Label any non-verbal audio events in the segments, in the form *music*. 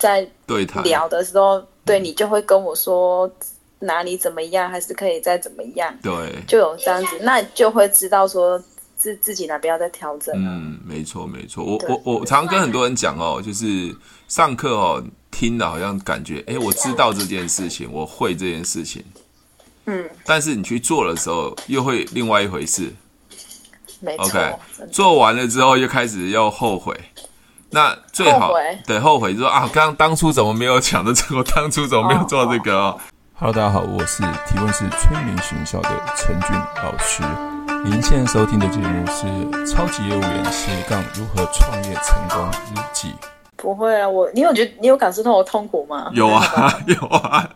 在对谈。聊的时候，对你就会跟我说哪里怎么样，还是可以再怎么样，对，就有这样子，那就会知道说自自己哪边要再调整。嗯，没错没错，我我我常常跟很多人讲哦，就是上课哦，听的好像感觉，哎，我知道这件事情，我会这件事情，嗯，但是你去做的时候，又会另外一回事。没错，OK，做完了之后又开始要后悔。那最好对后悔就说啊，刚当初怎么没有抢着这个？我当初怎么没有做这个哦？哦 Hello，大家好，我是提问是催眠学校的陈俊老师。您现在收听的节目是《超级业务员斜杠如何创业成功日记》。不会啊，我你有觉得你有感受到我痛苦吗？有啊，*laughs* 有啊，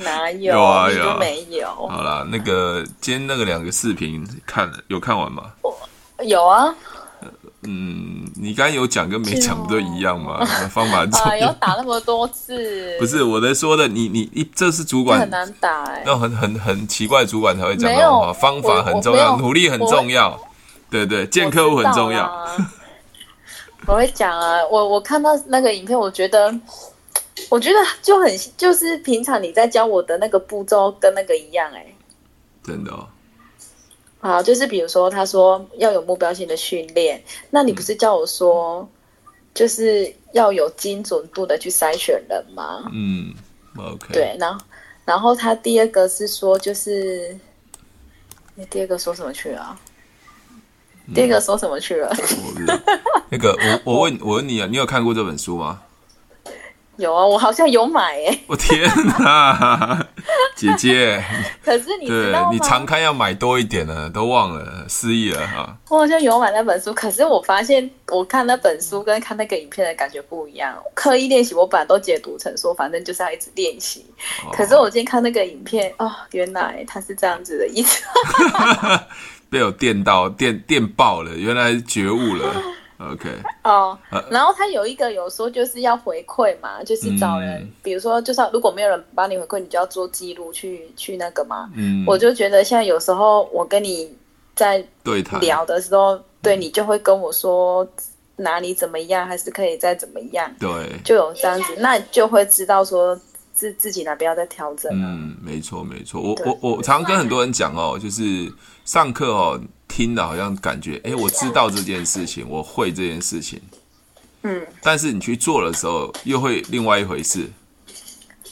哪有？有啊，有啊，没有。好啦，那个今天那个两个视频看了有看完吗？有啊。嗯，你刚刚有讲跟没讲不都一样吗？*laughs* 方法重要。有打那么多次。*laughs* 不是我在说的，你你一这是主管很难打哎，那很很很奇怪，主管才会讲这种话。方法很重要，努力很重要，对对，见客户很重要。*laughs* 我会讲啊，我我看到那个影片，我觉得我觉得就很就是平常你在教我的那个步骤跟那个一样哎，真的哦。好，就是比如说，他说要有目标性的训练，那你不是叫我说，就是要有精准度的去筛选人吗？嗯，OK。对，然后，然后他第二个是说，就是，你第二个说什么去了？嗯、第二个说什么去了？那个，我我问我问你啊，你有看过这本书吗？有啊，我好像有买诶。*laughs* 我天哪，*laughs* 姐姐！可是你知道吗？对，你常看要买多一点呢，都忘了，失忆了哈。我好像有买那本书，可是我发现我看那本书跟看那个影片的感觉不一样。刻意练习，我本来都解读成说，反正就是要一直练习。哦、可是我今天看那个影片，哦，原来它是这样子的意思。*laughs* 被我电到，电电爆了，原来觉悟了。OK，哦，然后他有一个有说就是要回馈嘛，就是找人，嗯、比如说，就是如果没有人帮你回馈，你就要做记录去去那个嘛。嗯，我就觉得现在有时候我跟你在对聊的时候，对，对你就会跟我说哪里怎么样，还是可以再怎么样，对，就有这样子，那就会知道说自自己哪边要再调整。嗯，没错没错，我我我常常跟很多人讲哦，就是上课哦。听的好像感觉，哎，我知道这件事情，我会这件事情，嗯，但是你去做的时候，又会另外一回事。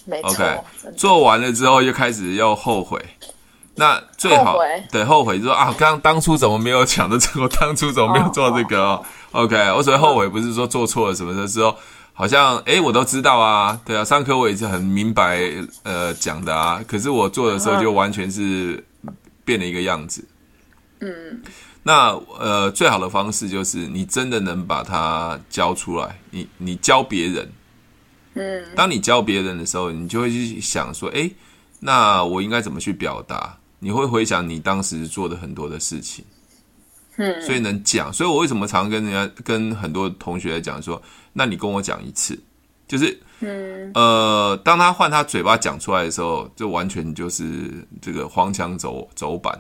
没错，OK，做完了之后又开始要后悔。那最好对后悔就说啊，刚当初怎么没有想着这个？我当初怎么没有做这个哦？OK，我所谓后悔不是说做错了什么的时候，好像哎，我都知道啊，对啊，上课我也是很明白呃讲的啊，可是我做的时候就完全是变了一个样子。嗯，那呃，最好的方式就是你真的能把它教出来。你你教别人，嗯，当你教别人的时候，你就会去想说，哎，那我应该怎么去表达？你会回想你当时做的很多的事情，嗯，所以能讲。所以我为什么常跟人家、跟很多同学来讲说，那你跟我讲一次，就是，嗯，呃，当他换他嘴巴讲出来的时候，就完全就是这个荒腔走走板。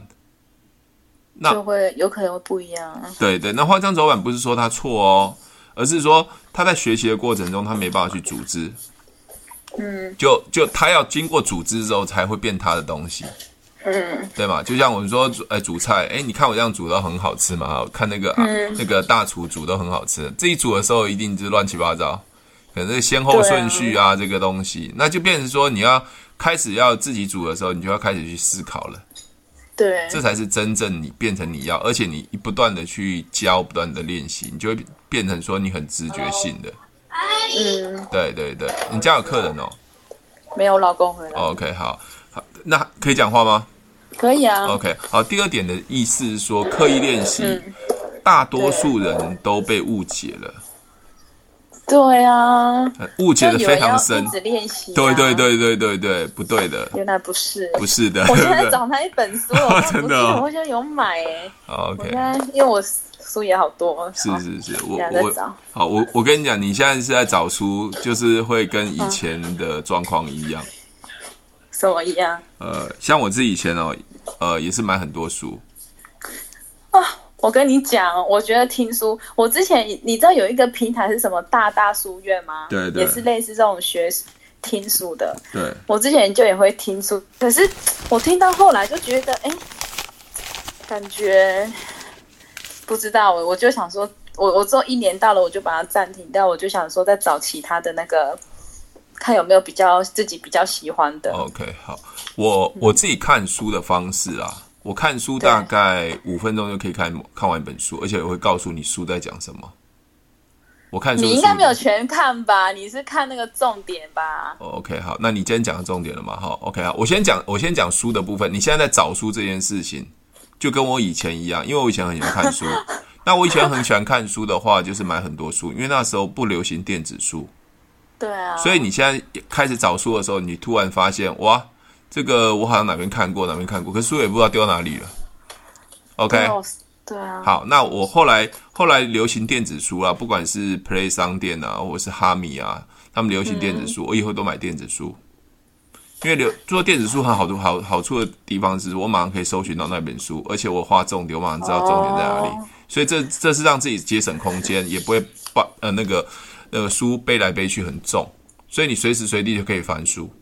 那就会有可能会不一样。对对，那荒腔走板不是说他错哦，而是说他在学习的过程中他没办法去组织。嗯，就就他要经过组织之后才会变他的东西。嗯，对嘛？就像我们说，哎，煮菜，哎，你看我这样煮都很好吃嘛？看那个啊，嗯、那个大厨煮都很好吃。自己煮的时候一定是乱七八糟，可能这个先后顺序啊，啊这个东西，那就变成说你要开始要自己煮的时候，你就要开始去思考了。对，这才是真正你变成你要，而且你不断的去教，不断的练习，你就会变成说你很直觉性的。嗯，对对对，你家有客人哦？没有，老公回来。OK，好，好，那可以讲话吗？可以啊。OK，好，第二点的意思是说，刻意练习，嗯、大多数人都被误解了。对啊，误解的非常深。一直练习、啊，对对对对对对，不对的。原来不是，不是的。我现在找他一本书，*laughs* 我真的、哦，我现在有买哎。OK，因为我书也好多。是是是，我我好，我我跟你讲，你现在是在找书，就是会跟以前的状况一样。什么一样？呃，像我自己以前哦，呃，也是买很多书。啊，我跟你讲，我觉得听书，我之前你知道有一个平台是什么大大书院吗？对对，也是类似这种学听书的。对，我之前就也会听书，可是我听到后来就觉得，哎，感觉不知道，我就想说，我我之后一年到了，我就把它暂停掉，我就想说再找其他的那个，看有没有比较自己比较喜欢的。OK，好，我我自己看书的方式啊。我看书大概五分钟就可以看看完一本书，而且我会告诉你书在讲什么。我看书，你应该没有全看吧？你是看那个重点吧？OK，好，那你今天讲的重点了嘛？好，OK 啊，我先讲，我先讲书的部分。你现在在找书这件事情，就跟我以前一样，因为我以前很喜欢看书。*laughs* 那我以前很喜欢看书的话，就是买很多书，因为那时候不流行电子书。对啊。所以你现在开始找书的时候，你突然发现，哇！这个我好像哪边看过，哪边看过，可是书也不知道丢哪里了。OK，对啊。好，那我后来后来流行电子书啊，不管是 Play 商店啊，或者是哈米啊，他们流行电子书，嗯、我以后都买电子书，因为流做电子书很好多好好处的地方是我马上可以搜寻到那本书，而且我画重点，我马上知道重点在哪里，哦、所以这这是让自己节省空间，也不会把呃那个那个书背来背去很重，所以你随时随地就可以翻书。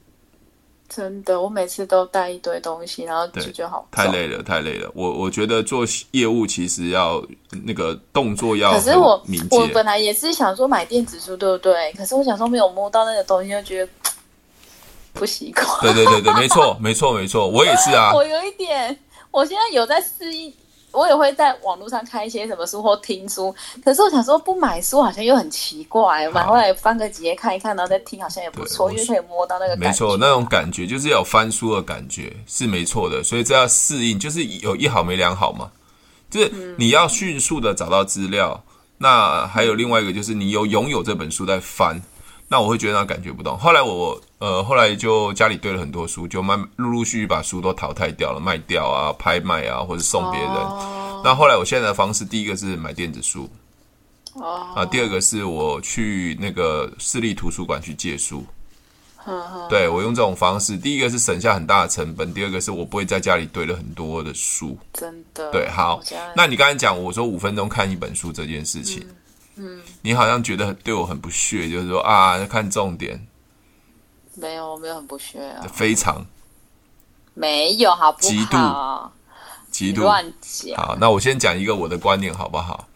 真的，我每次都带一堆东西，然后就觉得好太累了，太累了。我我觉得做业务其实要那个动作要，可是我我本来也是想说买电子书，对不对？可是我想说没有摸到那个东西，就觉得不习惯。对对对对，没错没错没错，我也是啊。*laughs* 我有一点，我现在有在适应。我也会在网络上看一些什么书或听书，可是我想说不买书好像又很奇怪，买回来翻个几页看一看，然后再听好像也不错，因为可以摸到那个感觉。没错，那种感觉就是要有翻书的感觉是没错的，所以这要适应，就是有一好没两好嘛，就是你要迅速的找到资料，嗯、那还有另外一个就是你有拥有这本书在翻。那我会觉得那感觉不同。后来我呃，后来就家里堆了很多书，就慢陆陆续续把书都淘汰掉了，卖掉啊，拍卖啊，或者送别人。Oh. 那后来我现在的方式，第一个是买电子书，oh. 啊，第二个是我去那个市立图书馆去借书。Oh. 对，我用这种方式，第一个是省下很大的成本，第二个是我不会在家里堆了很多的书。真的。对，好。那你刚才讲我说五分钟看一本书这件事情。嗯嗯，你好像觉得对我很不屑，就是说啊，看重点。没有，我没有很不屑啊。非常。没有，好不好？极度，极度乱讲。好，那我先讲一个我的观念，好不好？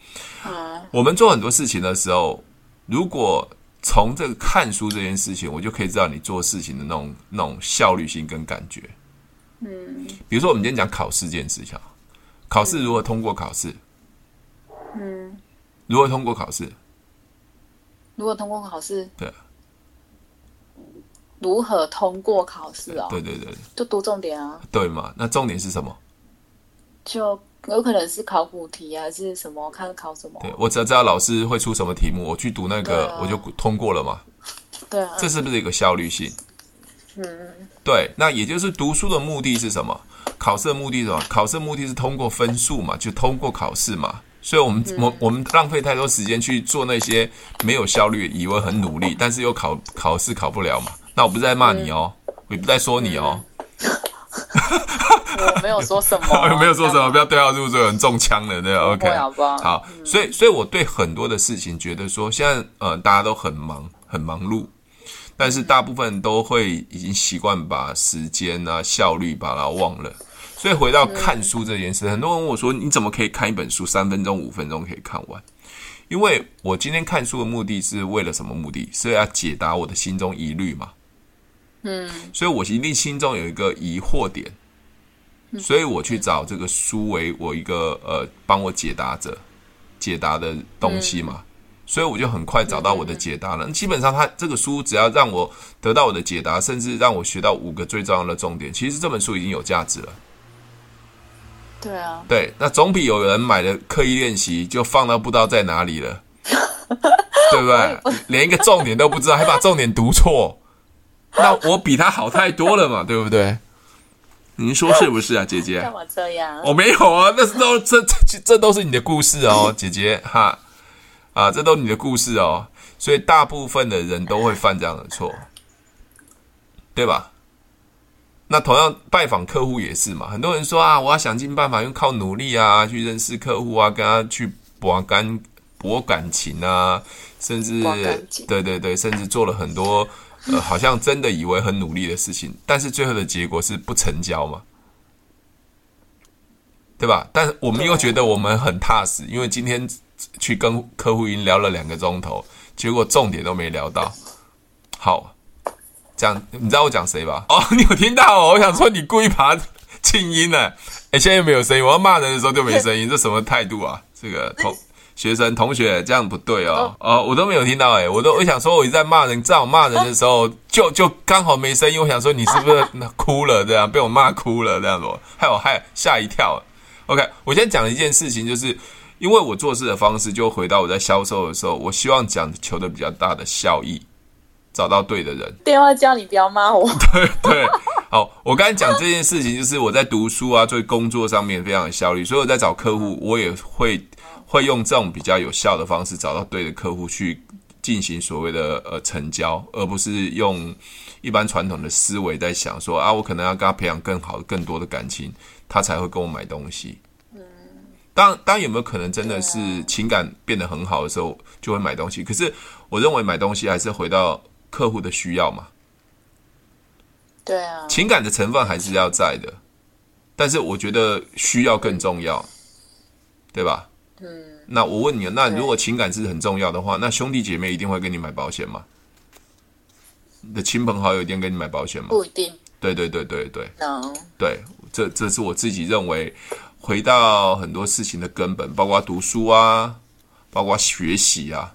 嗯。我们做很多事情的时候，如果从这个看书这件事情，我就可以知道你做事情的那种那种效率性跟感觉。嗯。比如说，我们今天讲考试这件事情，考试如何通过考试？嗯。如何通过考试？如何通过考试？对。如何通过考试啊？对对对，就读重点啊。对嘛？那重点是什么？就有可能是考古题还是什么？看考什么？对，我只要知道老师会出什么题目，我去读那个，啊、我就通过了嘛。*laughs* 对啊。这是不是一个效率性？嗯。对，那也就是读书的目的是什么？考试的目的是什么？考试的目的是通过分数嘛，就通过考试嘛。所以我们我我们浪费太多时间去做那些没有效率，以为很努力，但是又考考试考不了嘛？那我不是在骂你哦，我也不在说你哦。*laughs* 我没有说什么，我没有说什么，不要对号入座，很中枪了，对吧？OK，好，所以所以我对很多的事情觉得说，现在呃大家都很忙很忙碌，但是大部分都会已经习惯把时间啊效率把它忘了。所以回到看书这件事，很多人问我说：“你怎么可以看一本书三分钟、五分钟可以看完？”因为我今天看书的目的是为了什么目的？是要解答我的心中疑虑嘛。嗯，所以我一定心中有一个疑惑点，所以我去找这个书为我一个呃帮我解答者解答的东西嘛。所以我就很快找到我的解答了。基本上，他这个书只要让我得到我的解答，甚至让我学到五个最重要的重点，其实这本书已经有价值了。对啊，对，那总比有人买了刻意练习就放到不知道在哪里了，*laughs* 对不对？连一个重点都不知道，还把重点读错，*laughs* 那我比他好太多了嘛，对不对？您说是不是啊，姐姐？干嘛这样？我没有啊，那是都这这这都是你的故事哦，*laughs* 姐姐哈啊，这都是你的故事哦，所以大部分的人都会犯这样的错，对吧？那同样拜访客户也是嘛，很多人说啊，我要想尽办法用靠努力啊去认识客户啊，跟他去博感博感情啊，甚至对对对，甚至做了很多呃，好像真的以为很努力的事情，但是最后的结果是不成交嘛，对吧？但我们又觉得我们很踏实，因为今天去跟客户已经聊了两个钟头，结果重点都没聊到。好。讲，你知道我讲谁吧？哦，*laughs* 你有听到哦？我想说你故意把它 *laughs* 静音了。哎，现在又没有声音。我要骂人的时候就没声音，这什么态度啊？这个同学生同学这样不对哦。哦，我都没有听到。哎，我都我想说我一直在骂人，在我骂人的时候就就刚好没声音。我想说你是不是哭了？这样被我骂哭了这样子，害我害吓一跳。OK，我先讲一件事情，就是因为我做事的方式，就回到我在销售的时候，我希望讲求的比较大的效益。找到对的人，电话叫你不要骂我。*laughs* 对对，好，我刚才讲这件事情，就是我在读书啊，做工作上面非常有效率，所以我在找客户，我也会会用这种比较有效的方式找到对的客户去进行所谓的呃成交，而不是用一般传统的思维在想说啊，我可能要跟他培养更好的、更多的感情，他才会跟我买东西。嗯，当当有没有可能真的是情感变得很好的时候就会买东西？可是我认为买东西还是回到。客户的需要嘛，对啊，情感的成分还是要在的，但是我觉得需要更重要，对吧？嗯，那我问你，那如果情感是很重要的话，那兄弟姐妹一定会跟你买保险吗？你的亲朋好友一定给你买保险吗？不一定。对对对对对，no，对，这这是我自己认为，回到很多事情的根本，包括读书啊，包括学习啊，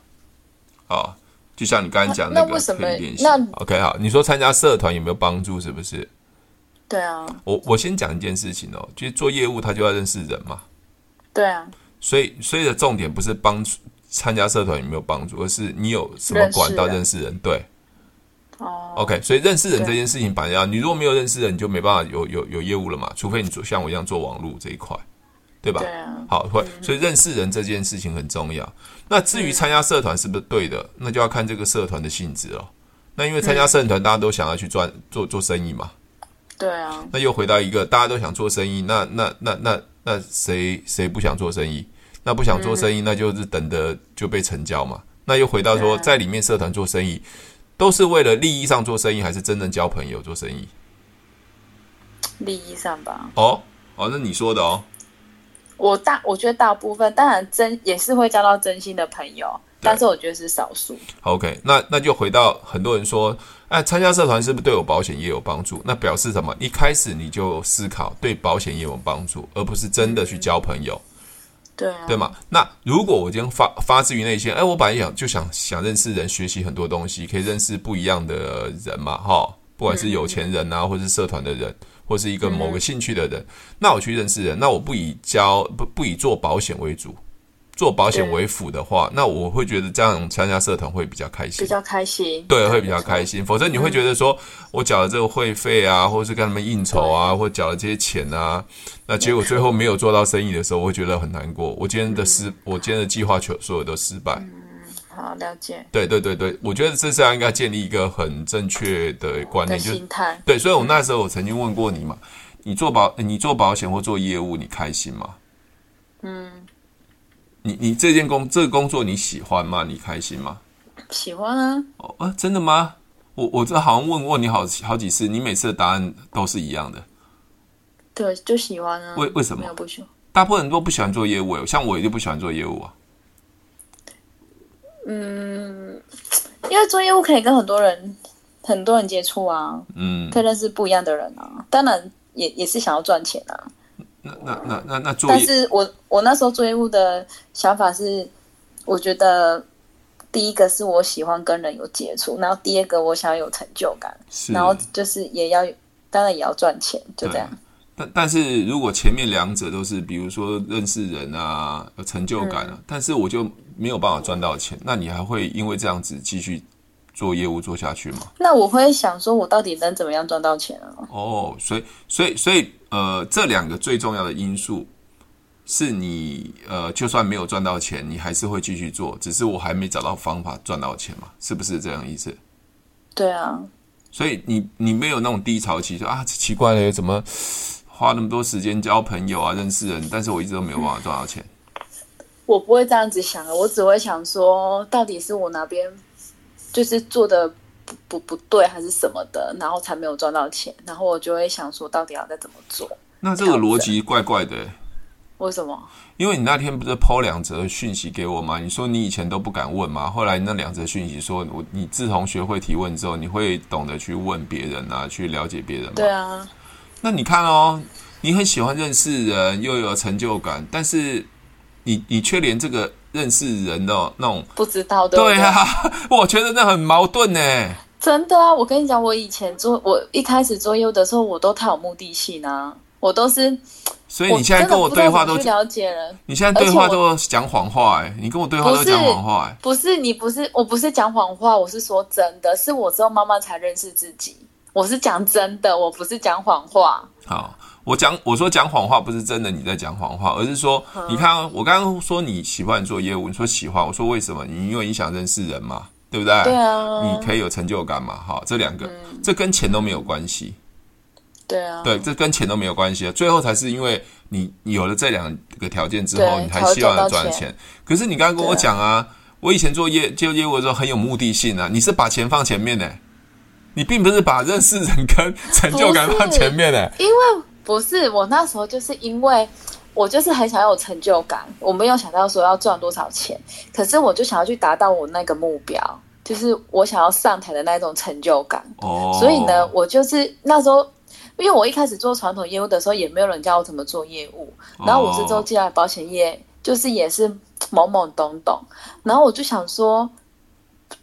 啊。就像你刚才讲那个，那为什么？那 OK 好，你说参加社团有没有帮助？是不是？对啊。我我先讲一件事情哦，就是做业务他就要认识人嘛。对啊。所以所以的重点不是帮助参加社团有没有帮助，而是你有什么管道认识人。对。哦。OK，所以认识人这件事情，反正要你如果没有认识人，你就没办法有有有业务了嘛。除非你做像我一样做网络这一块。对吧？对啊，好，会，所以认识人这件事情很重要。那至于参加社团是不是对的，那就要看这个社团的性质哦。那因为参加社团，大家都想要去赚做做生意嘛。对啊。那又回到一个大家都想做生意，那那那那那谁谁不想做生意？那不想做生意，那就是等着就被成交嘛。那又回到说，在里面社团做生意，都是为了利益上做生意，还是真正交朋友做生意？利益上吧。哦哦，那你说的哦。我大我觉得大部分当然真也是会交到真心的朋友，但是我觉得是少数。OK，那那就回到很多人说，哎，参加社团是不是对我保险业有帮助？那表示什么？一开始你就思考对保险业有帮助，而不是真的去交朋友。对啊，对嘛？那如果我今天发发自于内心，哎，我本来想就想想认识人，学习很多东西，可以认识不一样的人嘛，哈，不管是有钱人啊，或是社团的人。或是一个某个兴趣的人，嗯、那我去认识人，那我不以交不不以做保险为主，做保险为辅的话，那我会觉得这样参加社团会比较开心，比较开心，对，会比较开心。否则你会觉得说，我缴了这个会费啊，或者是跟他们应酬啊，或缴了这些钱啊，那结果最后没有做到生意的时候，我会觉得很难过。我今天的失，我今天的计划全所有都失败。嗯好，了解。对对对对，我觉得这是要应该建立一个很正确的观念，心态。对，所以我那时候我曾经问过你嘛，你做保你做保险或做业务，你开心吗？嗯。你你这件工这个工作你喜欢吗？你开心吗？喜欢啊。哦啊，真的吗？我我这好像问过你好好几次，你每次的答案都是一样的。对，就喜欢啊。为为什么？不喜欢。大部分人都不喜欢做业务，像我也就不喜欢做业务啊。嗯，因为做业务可以跟很多人、很多人接触啊，嗯，可以认识不一样的人啊。当然也也是想要赚钱啊。那那那那那做，但是我我那时候做业务的想法是，我觉得第一个是我喜欢跟人有接触，然后第二个我想要有成就感，是然后就是也要当然也要赚钱，就这样。但但是如果前面两者都是，比如说认识人啊，有成就感啊，嗯，但是我就。没有办法赚到钱，那你还会因为这样子继续做业务做下去吗？那我会想说，我到底能怎么样赚到钱啊？哦，所以，所以，所以，呃，这两个最重要的因素是你，呃，就算没有赚到钱，你还是会继续做，只是我还没找到方法赚到钱嘛？是不是这样意思？对啊。所以你你没有那种低潮期，说啊奇怪了，怎么花那么多时间交朋友啊，认识人，但是我一直都没有办法赚到钱。我不会这样子想的，我只会想说，到底是我哪边就是做的不不不对，还是什么的，然后才没有赚到钱，然后我就会想说，到底要再怎么做？那这个逻辑怪怪的。为什么？因为你那天不是 po 两则讯息给我吗？你说你以前都不敢问吗？后来那两则讯息说，我你自从学会提问之后，你会懂得去问别人啊，去了解别人吗？对啊。那你看哦，你很喜欢认识人，又有成就感，但是你你却连这个认识人的那种不知道，对不对？对啊，*laughs* 我觉得那很矛盾呢。真的啊，我跟你讲，我以前做我一开始做业务的时候，我都太有目的性啊，我都是。所以你现在跟我对话都了解了，你现在对话都讲谎话哎、欸，你跟我对话都讲谎话哎、欸，不是你不是我不是讲谎话，我是说真的，是我之后慢慢才认识自己，我是讲真的，我不是讲谎话。好，我讲我说讲谎话不是真的你在讲谎话，而是说、嗯、你看我刚刚说你喜欢做业务，你说喜欢，我说为什么？你因为你想认识人嘛，对不对？对啊，你可以有成就感嘛，好，这两个、嗯、这跟钱都没有关系。对啊，对，这跟钱都没有关系啊。最后才是因为你有了这两个条件之后，你才希望赚钱，可是你刚刚跟我讲啊，啊，我以前做业做业务的时候很有目的性啊。你是把钱放前面的，你并不是把认识人跟成就感放前面的。因为不是我那时候就是因为我就是很想要有成就感，我没有想到说要赚多少钱，可是我就想要去达到我那个目标，就是我想要上台的那种成就感。哦，所以呢，我就是那时候。因为我一开始做传统业务的时候，也没有人教我怎么做业务。然后我是之后进来保险业，就是也是 *tsk* 懵懵懂懂。然后我就想说，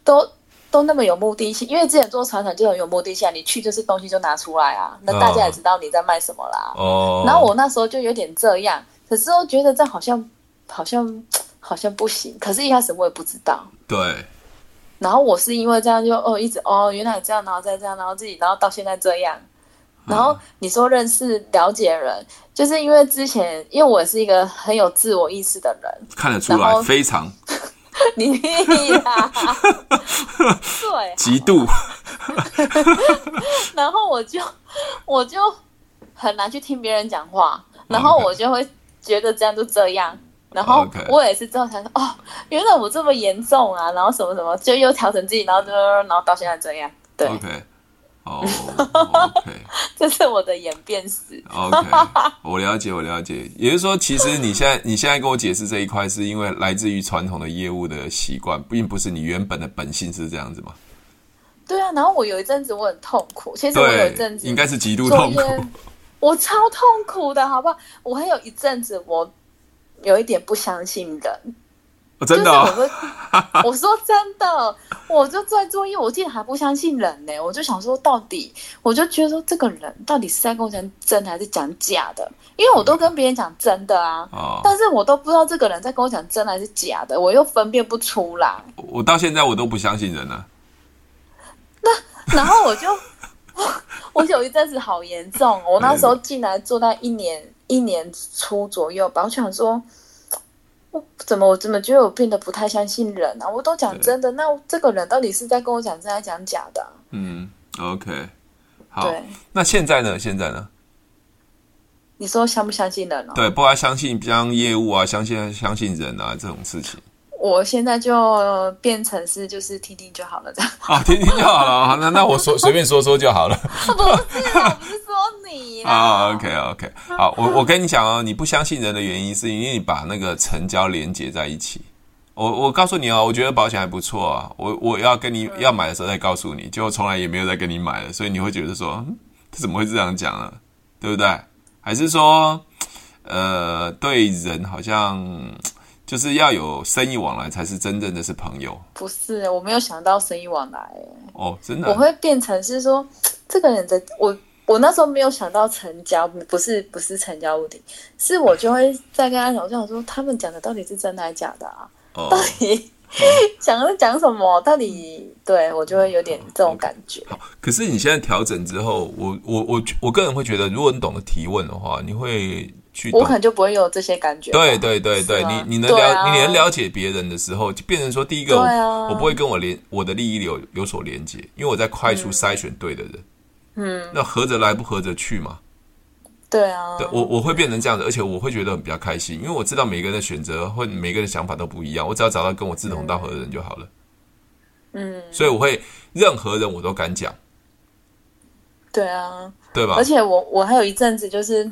都都那么有目的性，因为之前做传统就很有目的性，你去就是东西就拿出来啊，那大家也知道你在卖什么啦。哦。然后我那时候就有点这样，可是我觉得这好像好像 *tsk* 好像不行。可是，一开始我也不知道。对。然后我是因为这样就哦，一直哦，原来这样，然后再这样，然后自己，然后到现在这样。然后你说认识了解人，就是因为之前，因为我是一个很有自我意识的人，看得出来，非常。*laughs* 你呀，对，极度。*laughs* 然后我就我就很难去听别人讲话，然后我就会觉得这样就这样，然后我也是之后才说哦，原来我这么严重啊，然后什么什么，就又调整自己，然后就然后到现在这样，对。Okay. 哦、*laughs* oh,，OK，这是我的演变史。OK，*laughs* 我了解，我了解。也就是说，其实你现在你现在跟我解释这一块，是因为来自于传统的业务的习惯，并不是你原本的本性是这样子吗？对啊，然后我有一阵子我很痛苦，其实我有一阵子应该是极度痛苦，我超痛苦的，好不好？我还有一阵子我有一点不相信人。哦、真的、哦就是我，我说真的，我就在做业务，我竟然还不相信人呢。我就想说，到底，我就觉得说，这个人到底是在跟我讲真的还是讲假的？因为我都跟别人讲真的啊、哦，但是我都不知道这个人在跟我讲真的还是假的，我又分辨不出来。我到现在我都不相信人呢。那然后我就，*laughs* 我有一阵子好严重，我那时候进来做到一年一年初左右吧，我想说。我怎么我怎么觉得我变得不太相信人啊？我都讲真的，那这个人到底是在跟我讲真的，还是讲假的啊？嗯，OK，好。那现在呢？现在呢？你说相不相信人哦？对，不要相信像业务啊，相信相信人啊这种事情。我现在就变成是就是听听就好了，这样。啊，听听就好了。*laughs* 好，那那我说随便说说就好了。不是，我不是说你 *laughs* 啊。OK OK，好，我我跟你讲哦，你不相信人的原因是因为你把那个成交连接在一起。我我告诉你哦，我觉得保险还不错啊。我我要跟你要买的时候再告诉你，结果从来也没有再跟你买了，所以你会觉得说，他怎么会这样讲呢？对不对？还是说，呃，对人好像。就是要有生意往来，才是真正的是朋友。不是，我没有想到生意往来。哦，真的，我会变成是说，*tsk* 这个人的我，我那时候没有想到成交，不是不是成交问题，是我就会再跟他讲，我想说他们讲的到底是真的还是假的啊？哦、到底 *laughs* 讲是讲什么？到底对我就会有点这种感觉。好，可是你现在调整之后，我我我我个人会觉得，如果你懂得提问的话，你会。去，我可能就不会有这些感觉。对对对对，你你能了、啊、你能了解别人的时候，就变成说，第一个我不会跟我连我的利益有有所连接，因为我在快速筛选对的人。嗯，那合着来不合着去嘛？对啊，对我我会变成这样子，而且我会觉得很比较开心，因为我知道每个人的选择或每个人的想法都不一样，我只要找到跟我志同道合的人就好了。嗯，所以我会任何人我都敢讲。对啊，对吧？而且我我还有一阵子就是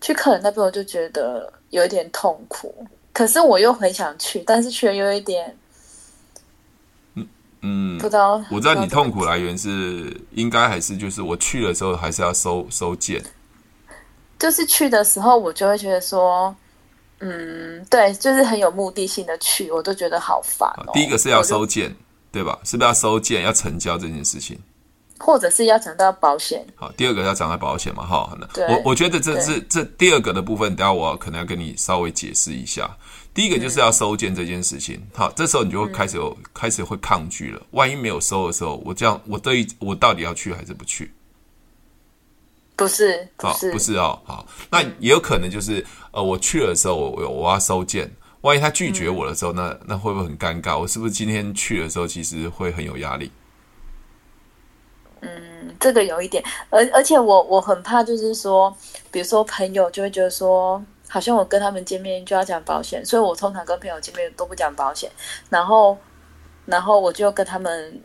去客人那边，我就觉得有一点痛苦，可是我又很想去，但是却又有一点，嗯嗯，不知道。我知道你痛苦来源是应该还是就是我去的时候还是要收收件，就是去的时候我就会觉得说，嗯，对，就是很有目的性的去，我都觉得好烦哦。第一个是要收件，对吧？是不是要收件要成交这件事情？或者是要讲到保险，好，第二个要讲到保险嘛，哈，我我觉得这是这第二个的部分，等下我可能要跟你稍微解释一下。第一个就是要收件这件事情，好，这时候你就会开始有、嗯、开始会抗拒了。万一没有收的时候，我这样我对我到底要去还是不去？不是，不是，不是哦，好，那也有可能就是呃，我去了的时候，我我我要收件，万一他拒绝我的时候，嗯、那那会不会很尴尬？我是不是今天去的时候，其实会很有压力？嗯，这个有一点，而而且我我很怕，就是说，比如说朋友就会觉得说，好像我跟他们见面就要讲保险，所以我通常跟朋友见面都不讲保险，然后，然后我就跟他们，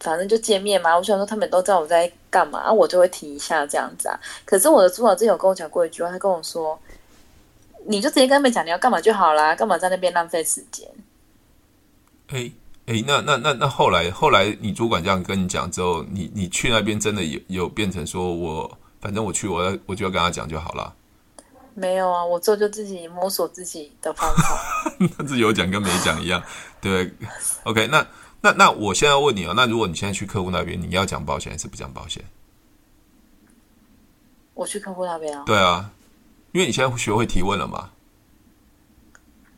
反正就见面嘛，我想说他们都知道我在干嘛，我就会提一下这样子啊。可是我的主管之前有跟我讲过一句话，他跟我说，你就直接跟他们讲你要干嘛就好啦，干嘛在那边浪费时间？哎，那那那那后来后来，你主管这样跟你讲之后，你你去那边真的有有变成说我反正我去我要我就要跟他讲就好了？没有啊，我做就自己摸索自己的方法，*laughs* 那是有讲跟没讲一样，对？OK，那那那我现在问你哦，那如果你现在去客户那边，你要讲保险还是不讲保险？我去客户那边啊？对啊，因为你现在学会提问了嘛？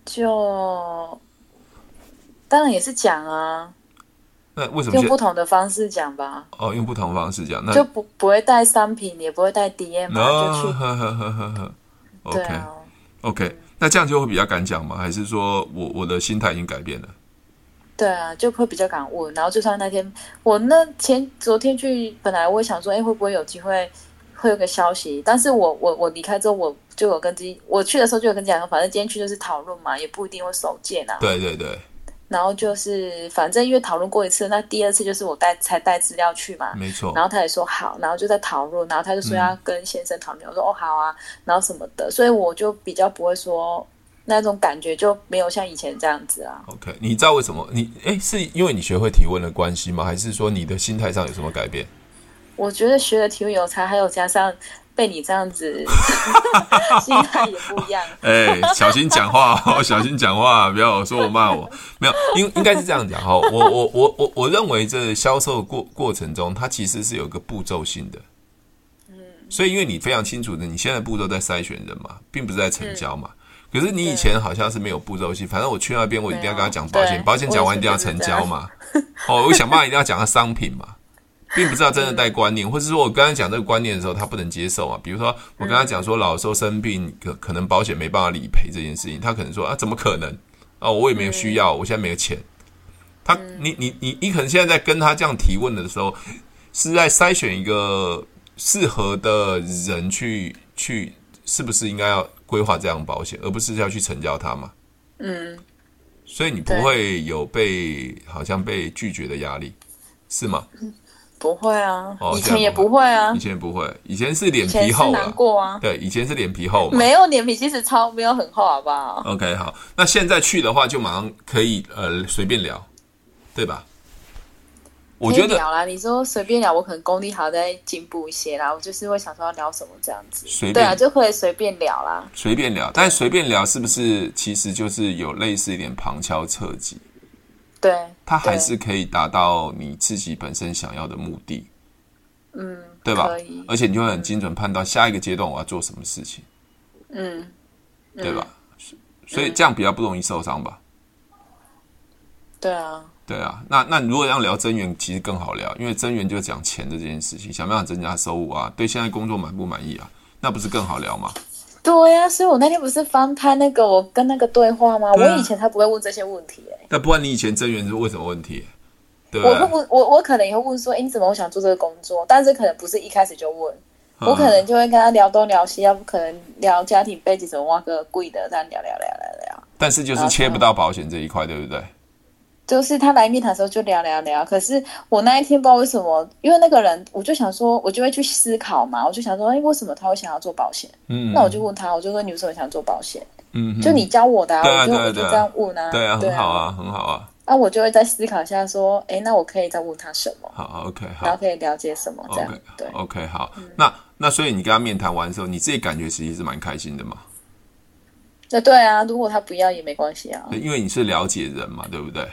就。当然也是讲啊，那为什么用不同的方式讲吧？哦，用不同的方式讲，那就不不会带商品，也不会带 DM，就去。呵呵呵呵呵。OK，OK，那这样就会比较敢讲吗？还是说我我的心态已经改变了？对啊，就会比较敢问。然后就算那天我那前昨天去，本来我也想说，哎，会不会有机会会有个消息？但是我我我离开之后，我就有跟自己，我去的时候就有跟讲说，反正今天去就是讨论嘛，也不一定会收件啊。对对对。然后就是，反正因为讨论过一次，那第二次就是我带才带资料去嘛，没错。然后他也说好，然后就在讨论，然后他就说要跟先生讨论，嗯、我说哦好啊，然后什么的，所以我就比较不会说那种感觉就没有像以前这样子啊。OK，你知道为什么？你哎，是因为你学会提问的关系吗？还是说你的心态上有什么改变？我觉得学了提问有才，还有加上。被你这样子，*laughs* 心态也不一样。*laughs* 哎、欸，小心讲话哦，小心讲话，不要说我骂我。没有，应应该是这样讲哈。我我我我我认为这销售过过程中，它其实是有一个步骤性的。嗯。所以，因为你非常清楚的，你现在步骤在筛选人嘛，并不是在成交嘛。可是你以前好像是没有步骤性，反正我去那边，我一定要跟他讲保险，保险讲完一定要成交嘛。哦，我想办法一定要讲他商品嘛。并不知道真的带观念，或者说我刚才讲这个观念的时候，他不能接受啊。比如说，我跟他讲说，老时候生病可可能保险没办法理赔这件事情，他可能说啊，怎么可能？啊，我也没有需要，我现在没有钱。他，你你你你可能现在在跟他这样提问的时候，是在筛选一个适合的人去去，是不是应该要规划这样保险，而不是要去成交他嘛？嗯，所以你不会有被好像被拒绝的压力，是吗？不会啊，以前也不会啊，以前不会，以前是脸皮厚，难过啊，对，以前是脸皮厚，没有脸皮其实超没有很厚，好不好？OK，好，那现在去的话就马上可以呃随便聊，对吧？我觉得聊啦，你说随便聊，我可能功力还要再进步一些啦，我就是会想说要聊什么这样子，对啊，就可以随便聊啦，随便聊，但是随便聊是不是其实就是有类似一点旁敲侧击？对，它还是可以达到你自己本身想要的目的，嗯，对吧？而且你就会很精准判断下一个阶段我要做什么事情，嗯，对吧？所以这样比较不容易受伤吧？对啊，对啊。那那如果要聊增援，其实更好聊，因为增援就讲钱的这件事情，想办法增加收入啊，对现在工作满不满意啊？那不是更好聊吗？对呀、啊，所以我那天不是翻拍那个我跟那个对话吗？啊、我以前才不会问这些问题哎、欸。那不然你以前增员是问什么问题？对，我会问，我我可能也会问说，哎、欸，你怎么我想做这个工作？但是可能不是一开始就问，嗯、我可能就会跟他聊东聊西，要不可能聊家庭背景，怎么挖个贵的，这样聊聊聊聊聊。但是就是切不到保险这一块，对不对？就是他来面谈的时候就聊聊聊，可是我那一天不知道为什么，因为那个人，我就想说，我就会去思考嘛，我就想说，哎，为什么他会想要做保险？嗯，那我就问他，我就说你为什么想做保险？嗯，就你教我的，啊，我就我就这样问啊，对啊，很好啊，很好啊。那我就会再思考一下，说，哎，那我可以再问他什么？好，OK，好，然后可以了解什么？这样对，OK，好。那那所以你跟他面谈完的时候，你自己感觉其实是蛮开心的嘛？那对啊，如果他不要也没关系啊，因为你是了解人嘛，对不对？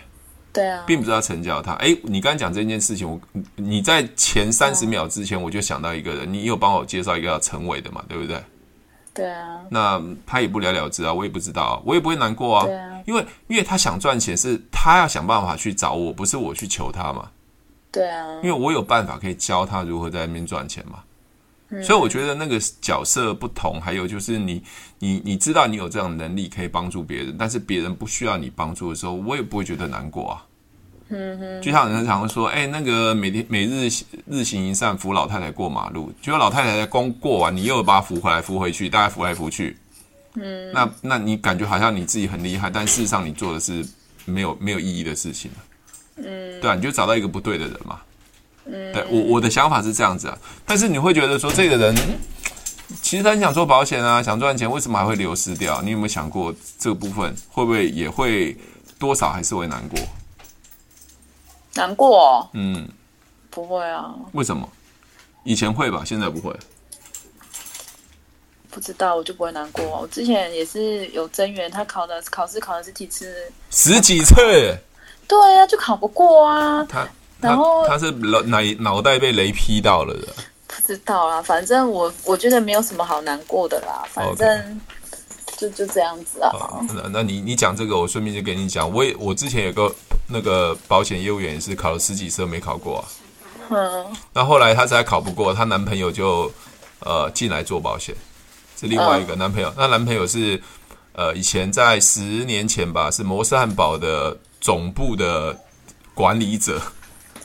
对啊，并不是要成交他。哎，你刚刚讲这件事情，我你在前三十秒之前，我就想到一个人，你有帮我介绍一个叫陈伟的嘛，对不对？对啊。那他也不了了之啊，我也不知道啊，我也不会难过啊。对啊。因为因为他想赚钱，是他要想办法去找我，不是我去求他嘛。对啊。因为我有办法可以教他如何在那边赚钱嘛。嗯。所以我觉得那个角色不同，还有就是你你你知道你有这样的能力可以帮助别人，但是别人不需要你帮助的时候，我也不会觉得难过啊。嗯哼，就像人常会说，哎、欸，那个每天每日日行一善扶老太太过马路，结果老太太刚过完，你又把她扶回来扶回去，大家扶来扶去，嗯，那那你感觉好像你自己很厉害，但事实上你做的是没有没有意义的事情，嗯，对啊，你就找到一个不对的人嘛，嗯，对我我的想法是这样子啊，但是你会觉得说这个人其实他很想做保险啊，想赚钱，为什么还会流失掉？你有没有想过这个部分会不会也会多少还是会难过？难过、哦，嗯，不会啊。为什么？以前会吧，现在不会。不知道，我就不会难过。我之前也是有增员，他考的考试考了十几次，十几次。对啊，就考不过啊。他，然后他是脑脑脑袋被雷劈到了的。不知道啦，反正我我觉得没有什么好难过的啦，反正。Okay. 就就这样子啊。那那你你讲这个，我顺便就跟你讲，我也我之前有个那个保险业务员也是考了十几次没考过啊。嗯。那后来她实在考不过，她男朋友就呃进来做保险，是另外一个男朋友。那男朋友是呃以前在十年前吧，是摩斯汉堡的总部的管理者。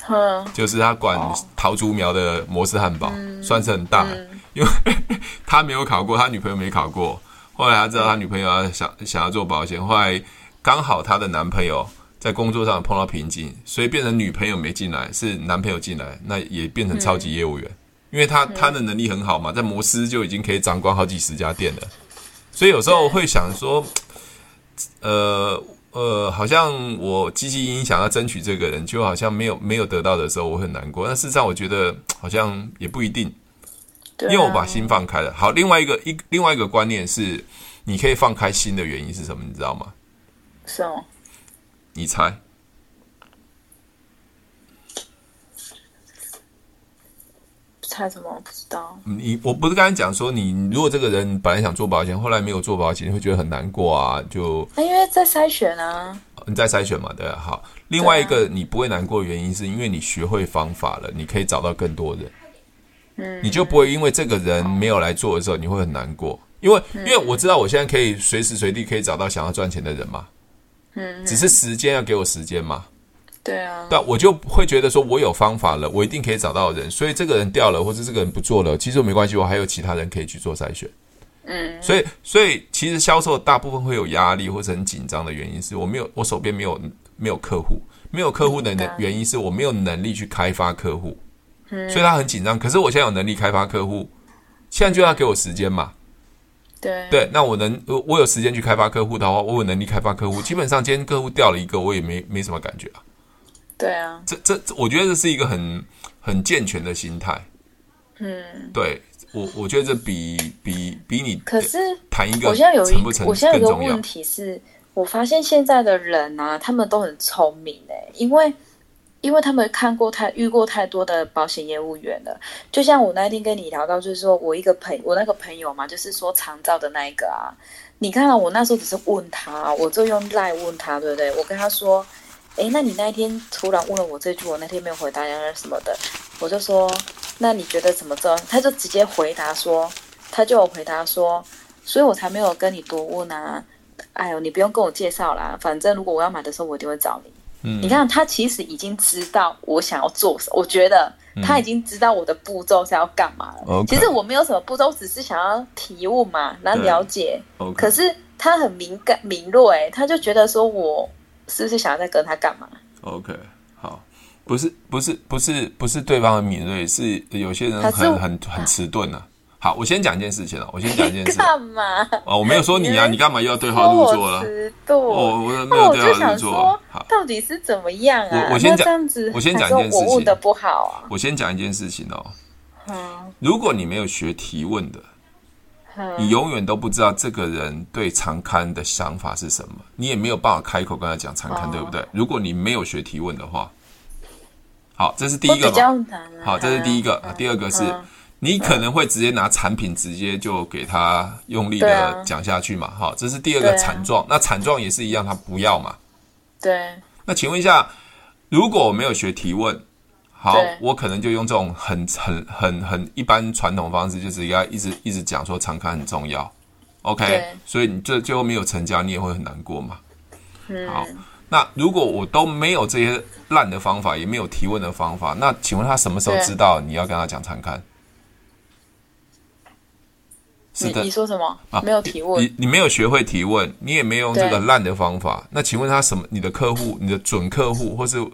嗯。*laughs* 就是他管桃竹苗的摩斯汉堡，算是很大，因为 *laughs* 他没有考过，他女朋友没考过。后来他知道他女朋友要想想要做保险，后来刚好他的男朋友在工作上碰到瓶颈，所以变成女朋友没进来，是男朋友进来，那也变成超级业务员，因为他他的能力很好嘛，在摩斯就已经可以掌管好几十家店了，所以有时候会想说，呃呃，好像我积极影响要争取这个人，就好像没有没有得到的时候，我很难过。但事实上，我觉得好像也不一定。因为我把心放开了。好，另外一个一另外一个观念是，你可以放开心的原因是什么？你知道吗？是哦。你猜？猜什么？不知道。你我不是刚才讲说，你如果这个人本来想做保险，后来没有做保险，你会觉得很难过啊？就那因为在筛选啊。你在筛选嘛？对啊。好，另外一个你不会难过的原因，是因为你学会方法了，你可以找到更多人。你就不会因为这个人没有来做的时候，你会很难过，因为因为我知道我现在可以随时随地可以找到想要赚钱的人嘛，嗯，只是时间要给我时间嘛，对啊，对，我就会觉得说我有方法了，我一定可以找到人，所以这个人掉了或者这个人不做了，其实我没关系，我还有其他人可以去做筛选，嗯，所以所以其实销售大部分会有压力或者很紧张的原因是我没有我手边没有没有客户，没有客户的原因是我没有能力去开发客户。所以他很紧张，可是我现在有能力开发客户，现在就要给我时间嘛。对对，那我能我我有时间去开发客户的话，我有能力开发客户。基本上今天客户掉了一个，我也没没什么感觉啊。对啊，这这我觉得这是一个很很健全的心态。嗯，对我我觉得这比比比你可是谈一个我现在有一不成我现在有一个问题是，我发现现在的人啊，他们都很聪明哎、欸，因为。因为他们看过太遇过太多的保险业务员了，就像我那天跟你聊到，就是说我一个朋我那个朋友嘛，就是说长照的那一个啊，你看啊，我那时候只是问他，我就用赖问他，对不对？我跟他说，诶，那你那天突然问了我这句，我那天没有回答呀什么的，我就说，那你觉得怎么着？他就直接回答说，他就有回答说，所以我才没有跟你多问啊。哎呦，你不用跟我介绍啦，反正如果我要买的时候，我一定会找你。嗯，你看他其实已经知道我想要做什么，我觉得他已经知道我的步骤是要干嘛了。嗯、其实我没有什么步骤，我只是想要提问嘛，来了解。可是他很敏感敏锐，他就觉得说我是不是想要再跟他干嘛？OK，好，不是不是不是不是对方很敏锐，是有些人很很很迟钝呢。好，我先讲一件事情了。我先讲一件事。*laughs* 干嘛？哦，我没有说你啊，你干嘛又要对号入座了？哦，我没有对号入座。好，到底是怎么样啊？我我先讲，我先讲一件事情。我问的不好啊。我先讲一件事情哦。嗯。如果你没有学提问的，你永远都不知道这个人对长刊的想法是什么，你也没有办法开口跟他讲长刊，对不对？如果你没有学提问的话，好，这是第一个嘛。好，这是第一个。第二个是。你可能会直接拿产品直接就给他用力的讲下去嘛？哈、啊，这是第二个惨状。啊、那惨状也是一样，他不要嘛？对。那请问一下，如果我没有学提问，好，我可能就用这种很很很很一般传统方式，就是要一直一直讲说常看很重要。OK，所以你这最后没有成交，你也会很难过嘛？嗯。好，那如果我都没有这些烂的方法，也没有提问的方法，那请问他什么时候知道你要跟他讲长刊？是的，你，你说什么？啊，没有提问，你你没有学会提问，你也没有用这个烂的方法。那请问他什么？你的客户，*laughs* 你的准客户，或是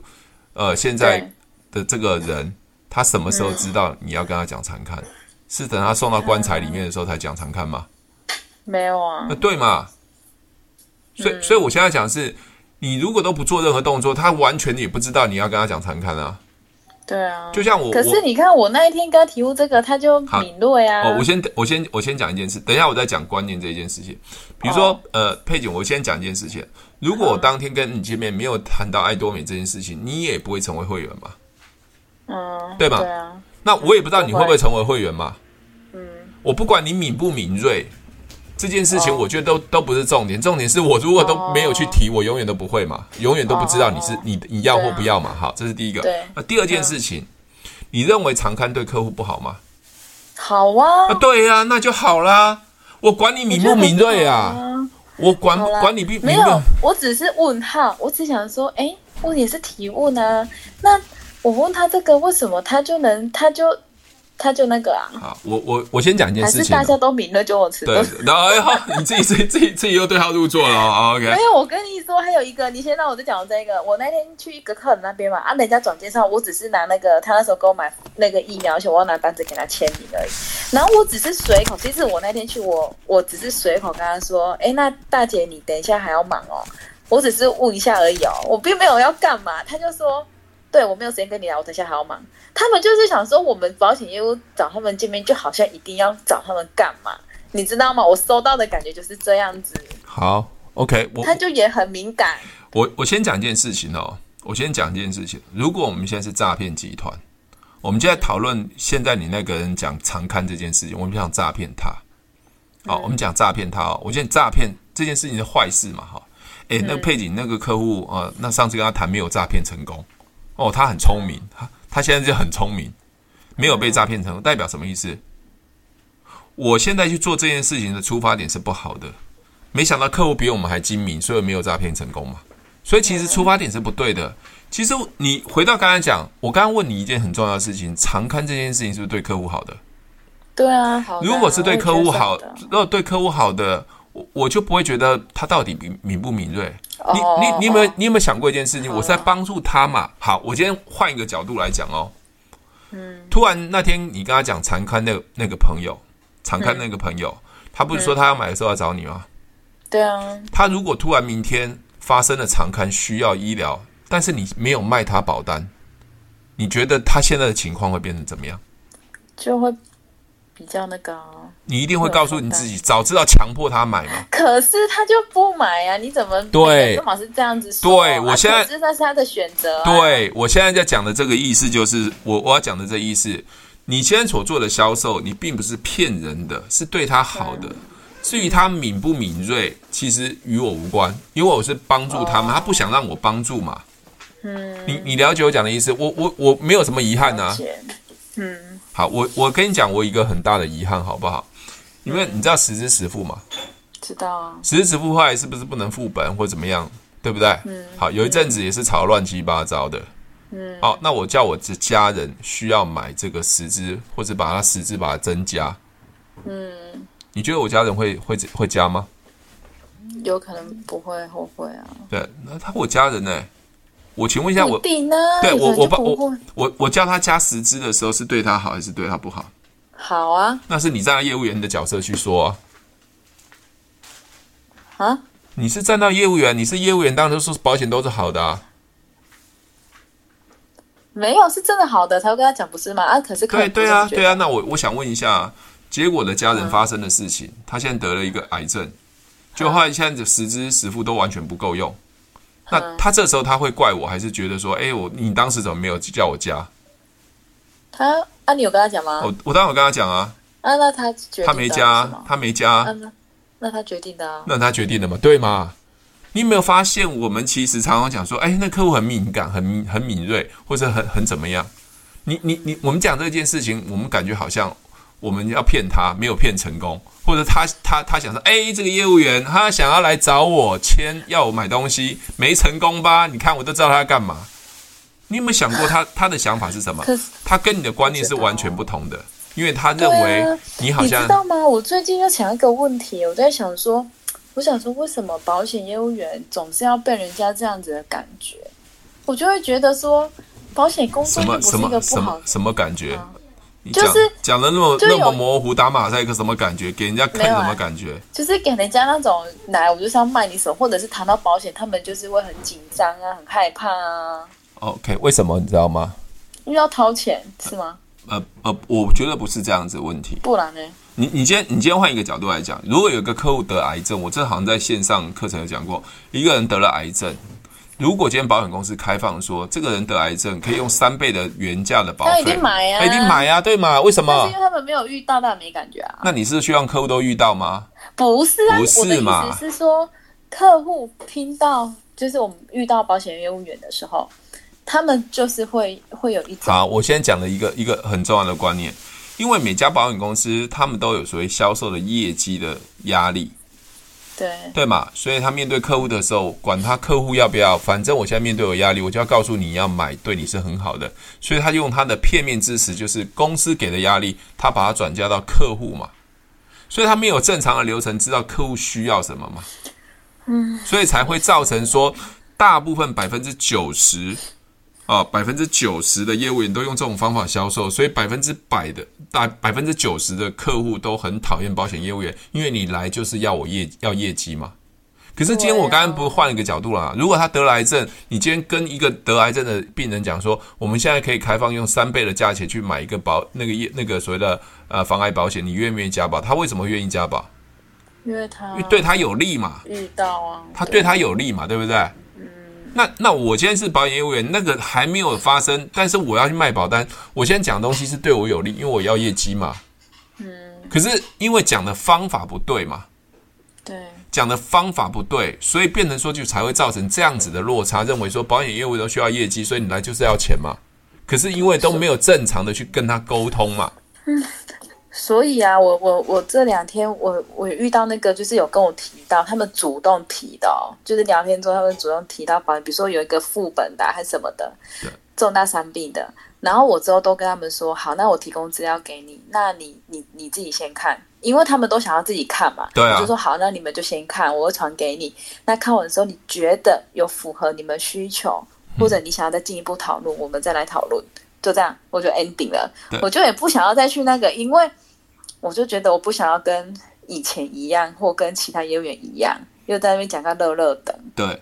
呃现在的这个人，他什么时候知道你要跟他讲长刊？是等他送到棺材里面的时候才讲长刊吗？没有啊。那对嘛？所以所以我现在讲的是，你如果都不做任何动作，他完全也不知道你要跟他讲长刊啊。对啊，就像我，可是你看我那一天跟他提出这个，他就敏锐啊。哦，我先我先我先讲一件事，等一下我再讲观念这件事情。比如说，哦、呃，佩锦，我先讲一件事情。如果我当天跟你见面没有谈到爱多美这件事情，你也不会成为会员嘛？嗯，对吧？对啊。那我也不知道你会不会成为会员嘛？嗯，我不管你敏不敏锐。这件事情我觉得都、oh. 都不是重点，重点是我如果都没有去提，我永远都不会嘛，永远都不知道你是、oh. 你你要或不要嘛。好，这是第一个。对。那第二件事情，你认为常刊对客户不好吗？好啊。啊，对呀、啊，那就好啦。我管你敏不敏锐啊，我管管你不。没有，我只是问号，我只想说，哎，问题是提问啊。那我问他这个，为什么他就能，他就。他就那个啊，好，我我我先讲一件事情，还是大家都明了就我吃。对，然后哎好，你自己自己自己自己又对号入座了哦。OK，没有，我跟你说还有一个，你先让我再讲这个。我那天去一个客人那边嘛，啊，人家转介绍，我只是拿那个他那时候给我买那个疫苗，而且我要拿单子给他签名而已。然后我只是随口，其实我那天去我我只是随口跟他说，哎，那大姐你等一下还要忙哦，我只是问一下而已哦，我并没有要干嘛。他就说。对，我没有时间跟你聊，我等下还要忙。他们就是想说，我们保险业务找他们见面，就好像一定要找他们干嘛？你知道吗？我收到的感觉就是这样子。好，OK，我他就也很敏感。我我先讲一件事情哦，我先讲一件事情。如果我们现在是诈骗集团，我们就在讨论现在你那个人讲常刊这件事情，我们想诈骗他。好，嗯、我们讲诈骗他哦。我现在诈骗这件事情是坏事嘛？哈，哎，那个佩景那个客户啊、呃，那上次跟他谈没有诈骗成功。哦，他很聪明，他他现在就很聪明，没有被诈骗成功，代表什么意思？我现在去做这件事情的出发点是不好的，没想到客户比我们还精明，所以没有诈骗成功嘛。所以其实出发点是不对的。其实你回到刚才讲，我刚刚问你一件很重要的事情：常看这件事情是不是对客户好的？对啊，好。如果是对客户好，如果对客户好的，我我就不会觉得他到底敏敏不敏锐。你你你有没有你有没有想过一件事情？我是在帮助他嘛。好，我今天换一个角度来讲哦。嗯。突然那天你跟他讲常刊那个那个朋友，常刊那个朋友，他不是说他要买的时候要找你吗？对啊。他如果突然明天发生了长刊需要医疗，但是你没有卖他保单，你觉得他现在的情况会变成怎么样？就会。比较那个，你一定会告诉你自己，早知道强迫他买嘛。*laughs* 可是他就不买呀，你怎么对？干嘛是这样子说？对我现在，这那是他的选择。对我现在在讲的这个意思，就是我我要讲的这意思，你现在所做的销售，你并不是骗人的，是对他好的。至于他敏不敏锐，其实与我无关，因为我是帮助他们，他不想让我帮助嘛。嗯，你你了解我讲的意思？我我我没有什么遗憾呐。嗯。好，我我跟你讲，我一个很大的遗憾，好不好？因为你知道十支实付嘛？知道啊。十支实付后来是不是不能副本或怎么样？对不对？嗯。好，有一阵子也是吵乱七八糟的。嗯。好，那我叫我的家人需要买这个实支，或者把它十支把它增加。嗯。你觉得我家人会会会加吗？有可能不会后悔啊。对，那他我家人呢、欸？我请问一下我，我对我我我我我叫他加十支的时候是对他好还是对他不好？好啊。那是你站在业务员的角色去说啊。啊？你是站到业务员，你是业务员，当然说保险都是好的啊。没有，是真的好的才会跟他讲，不是吗？啊，可是可对对啊，对啊。那我我想问一下，结果的家人发生的事情，嗯、他现在得了一个癌症，就后来现在的实支十副都完全不够用。那他这时候他会怪我，还是觉得说，哎，我你当时怎么没有叫我加？他啊，你有跟他讲吗？我我当然有跟他讲啊。啊，那他决他没加，他没加。啊、那那他决定的啊。那他决定的嘛，对吗？你有没有发现，我们其实常常讲说，哎，那客户很敏感，很很敏锐，或者很很怎么样？你你你，我们讲这件事情，我们感觉好像我们要骗他，没有骗成功。或者他他他想说，哎，这个业务员他想要来找我签，要我买东西，没成功吧？你看我都知道他要干嘛。你有没有想过他 *laughs* 他的想法是什么？他跟你的观念是完全不同的，因为他认为你好像、啊、你知道吗？我最近又想一个问题，我在想说，我想说为什么保险业务员总是要被人家这样子的感觉？我就会觉得说，保险公司不是一个不好什么什么，什么感觉？啊就是讲的那么那么模糊，打马赛克什么感觉？给人家看什么感觉？就是给人家那种来，我就是要卖你什么，或者是谈到保险，他们就是会很紧张啊，很害怕啊。OK，为什么你知道吗？因为要掏钱是吗？呃呃，我觉得不是这样子的问题。不然呢？你你今天你今天换一个角度来讲，如果有个客户得癌症，我这好像在线上课程有讲过，一个人得了癌症。如果今天保险公司开放说，这个人得癌症可以用三倍的原价的保费，他一定买呀，他一定买呀，对吗？为什么？是因为他们没有遇到，但没感觉啊。那你是希望客户都遇到吗？不是啊，不是嘛？我的意思是说，客户听到就是我们遇到保险业务员的时候，他们就是会会有一种。好，我先讲了一个一个很重要的观念，因为每家保险公司他们都有所谓销售的业绩的压力。对对嘛，所以他面对客户的时候，管他客户要不要，反正我现在面对有压力，我就要告诉你要买，对你是很好的。所以他用他的片面之词，就是公司给的压力，他把它转嫁到客户嘛。所以他没有正常的流程，知道客户需要什么嘛。嗯，所以才会造成说，大部分百分之九十。啊，百分之九十的业务员都用这种方法销售，所以百分之百的大百分之九十的客户都很讨厌保险业务员，因为你来就是要我业要业绩嘛。可是今天我刚刚不是换了一个角度了，如果他得了癌症，你今天跟一个得癌症的病人讲说，我们现在可以开放用三倍的价钱去买一个保那个业那个所谓的呃防癌保险，你愿不愿意加保？他为什么愿意加保？因为他对他有利嘛，遇到啊，他对他有利嘛，对不对？那那我今天是保险业务员，那个还没有发生，但是我要去卖保单，我现在讲东西是对我有利，因为我要业绩嘛。嗯。可是因为讲的方法不对嘛，对，讲的方法不对，所以变成说就才会造成这样子的落差，认为说保险业务都需要业绩，所以你来就是要钱嘛。可是因为都没有正常的去跟他沟通嘛。嗯。所以啊，我我我这两天我我遇到那个，就是有跟我提到，他们主动提到，就是聊天中他们主动提到保险，比如说有一个副本的还是什么的，重大伤病的，然后我之后都跟他们说，好，那我提供资料给你，那你你你自己先看，因为他们都想要自己看嘛，对啊，我就说好，那你们就先看，我会传给你，那看完的时候你觉得有符合你们需求，或者你想要再进一步讨论，嗯，我们再来讨论，就这样，我就 ending 了，我就也不想要再去那个，因为。我就觉得我不想要跟以前一样，或跟其他业务员一样，又在那边讲个乐乐的。对。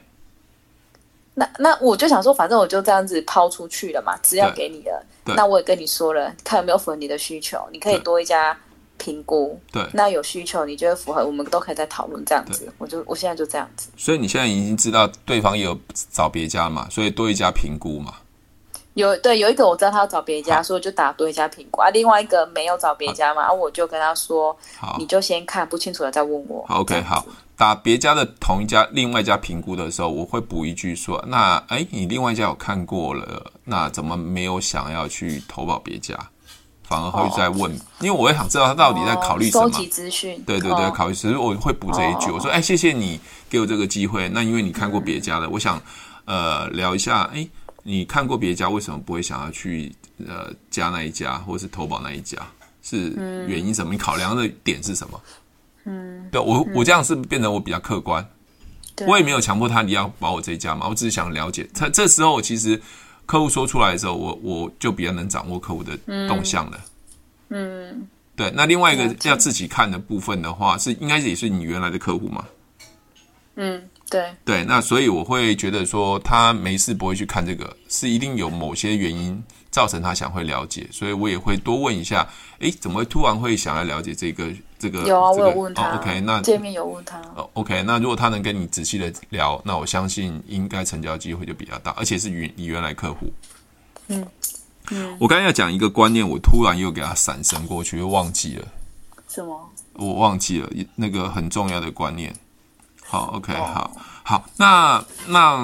那那我就想说，反正我就这样子抛出去了嘛，资料给你了。那我也跟你说了，看有没有符合你的需求，你可以多一家评估。对。那有需求，你觉得符合，我们都可以再讨论这样子。我就我现在就这样子。所以你现在已经知道对方也有找别家嘛，所以多一家评估嘛。有对有一个我知道他要找别家，所以就打多一家评估啊。另外一个没有找别家嘛，啊，我就跟他说，好，你就先看不清楚了再问我。OK，好，打别家的同一家，另外一家评估的时候，我会补一句说，那哎，你另外一家有看过了，那怎么没有想要去投保别家？反而会再问，因为我也想知道他到底在考虑什么。收集资讯。对对对，考虑。其实我会补这一句，我说：“哎，谢谢你给我这个机会。那因为你看过别家的，我想呃聊一下。哎，你看过别家，为什么不会想要去呃加那一家，或是投保那一家？是原因什么？你考量的点是什么？嗯，对我我这样是变得我比较客观？我也没有强迫他你要保我这一家嘛，我只是想了解。他这时候其实。客户说出来的时候，我我就比较能掌握客户的动向了。嗯，嗯对。那另外一个要自己看的部分的话，是应该也是你原来的客户嘛？嗯，对。对，那所以我会觉得说，他没事不会去看这个，是一定有某些原因造成他想会了解，所以我也会多问一下，诶，怎么会突然会想要了解这个？这个有啊，这个、我有问他。哦、OK，那见面有问他。哦，OK，那如果他能跟你仔细的聊，那我相信应该成交机会就比较大，而且是原你原来客户。嗯嗯。我刚才要讲一个观念，我突然又给他闪神过去，又忘记了。什么？我忘记了那个很重要的观念。好，OK，哦、好，好，那那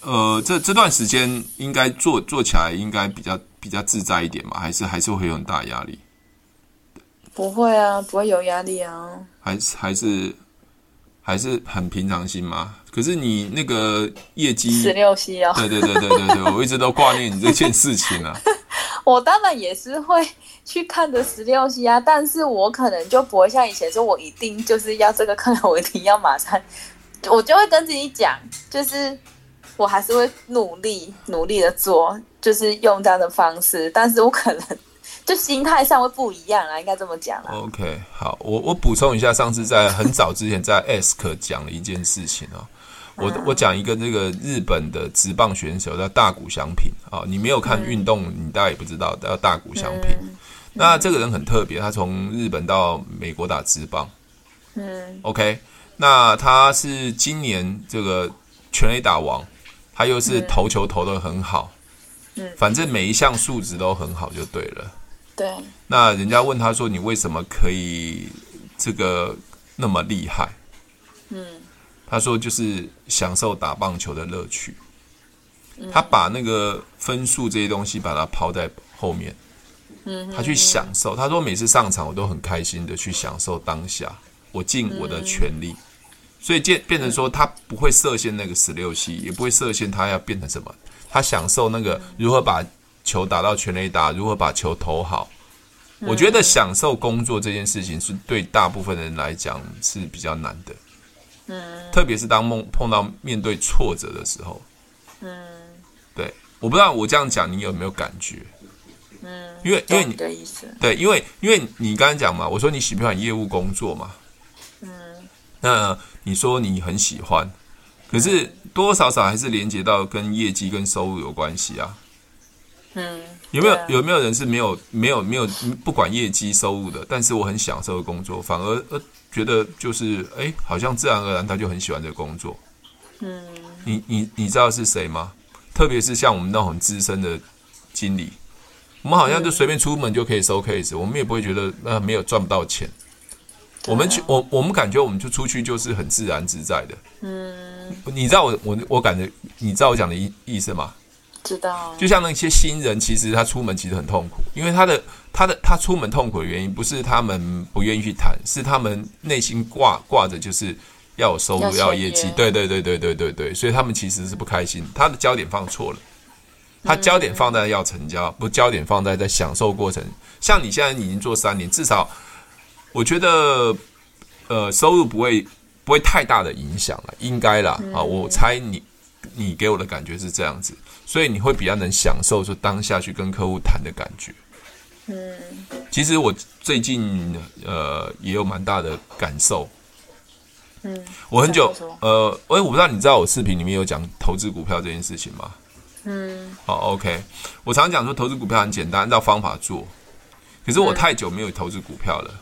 呃，这这段时间应该做做起来应该比较比较自在一点嘛？还是还是会有很大压力？不会啊，不会有压力啊，还是还是还是很平常心嘛。可是你那个业绩十六 C 哦，对对对对对对，我一直都挂念你这件事情啊。*laughs* 我当然也是会去看的十六 C 啊，但是我可能就不会像以前说，我一定就是要这个客人，我一定要马上，我就会跟自己讲，就是我还是会努力努力的做，就是用这样的方式，但是我可能。就心态上会不一样啊，应该这么讲啊。OK，好，我我补充一下，上次在很早之前在 Ask 讲了一件事情哦。我我讲一个这个日本的职棒选手叫大谷翔平啊，你没有看运动，你大概也不知道叫大谷翔平。那这个人很特别，他从日本到美国打职棒。嗯。OK，那他是今年这个全垒打王，他又是投球投得很好。嗯。反正每一项数值都很好，就对了。对，那人家问他说：“你为什么可以这个那么厉害？”嗯，他说：“就是享受打棒球的乐趣。”他把那个分数这些东西把它抛在后面。嗯，他去享受。他说：“每次上场我都很开心的去享受当下，我尽我的全力。”所以变变成说他不会设限那个十六系也不会设限他要变成什么。他享受那个如何把。球打到全垒打，如何把球投好？我觉得享受工作这件事情是对大部分人来讲是比较难的。嗯，特别是当梦碰到面对挫折的时候。嗯，对，我不知道我这样讲你有没有感觉？嗯，因为因为你的意思，对，因为因为你刚才讲嘛，我说你喜不喜欢业务工作嘛？嗯，那你说你很喜欢，可是多多少少还是连接到跟业绩跟收入有关系啊。嗯，有没有有没有人是没有没有没有不管业绩收入的，但是我很享受的工作，反而呃觉得就是哎，好像自然而然他就很喜欢这个工作。嗯，你你你知道是谁吗？特别是像我们那种很资深的经理，我们好像就随便出门就可以收 case，我们也不会觉得那没有赚不到钱。我们去我我们感觉我们就出去就是很自然自在的。嗯，你知道我我我感觉你知道我讲的意意思吗？知道，就像那些新人，其实他出门其实很痛苦，因为他的他的他出门痛苦的原因，不是他们不愿意去谈，是他们内心挂挂着就是要有收入，要有业绩，对对对对对对对，所以他们其实是不开心，他的焦点放错了，他焦点放在要成交，不焦点放在在享受过程。像你现在已经做三年，至少我觉得呃收入不会不会太大的影响了，应该啦。啊，我猜你你给我的感觉是这样子。所以你会比较能享受说当下去跟客户谈的感觉。嗯，其实我最近呃也有蛮大的感受。嗯，我很久呃，哎，我不知道你知道我视频里面有讲投资股票这件事情吗？嗯，好，OK。我常常讲说投资股票很简单，按照方法做。可是我太久没有投资股票了。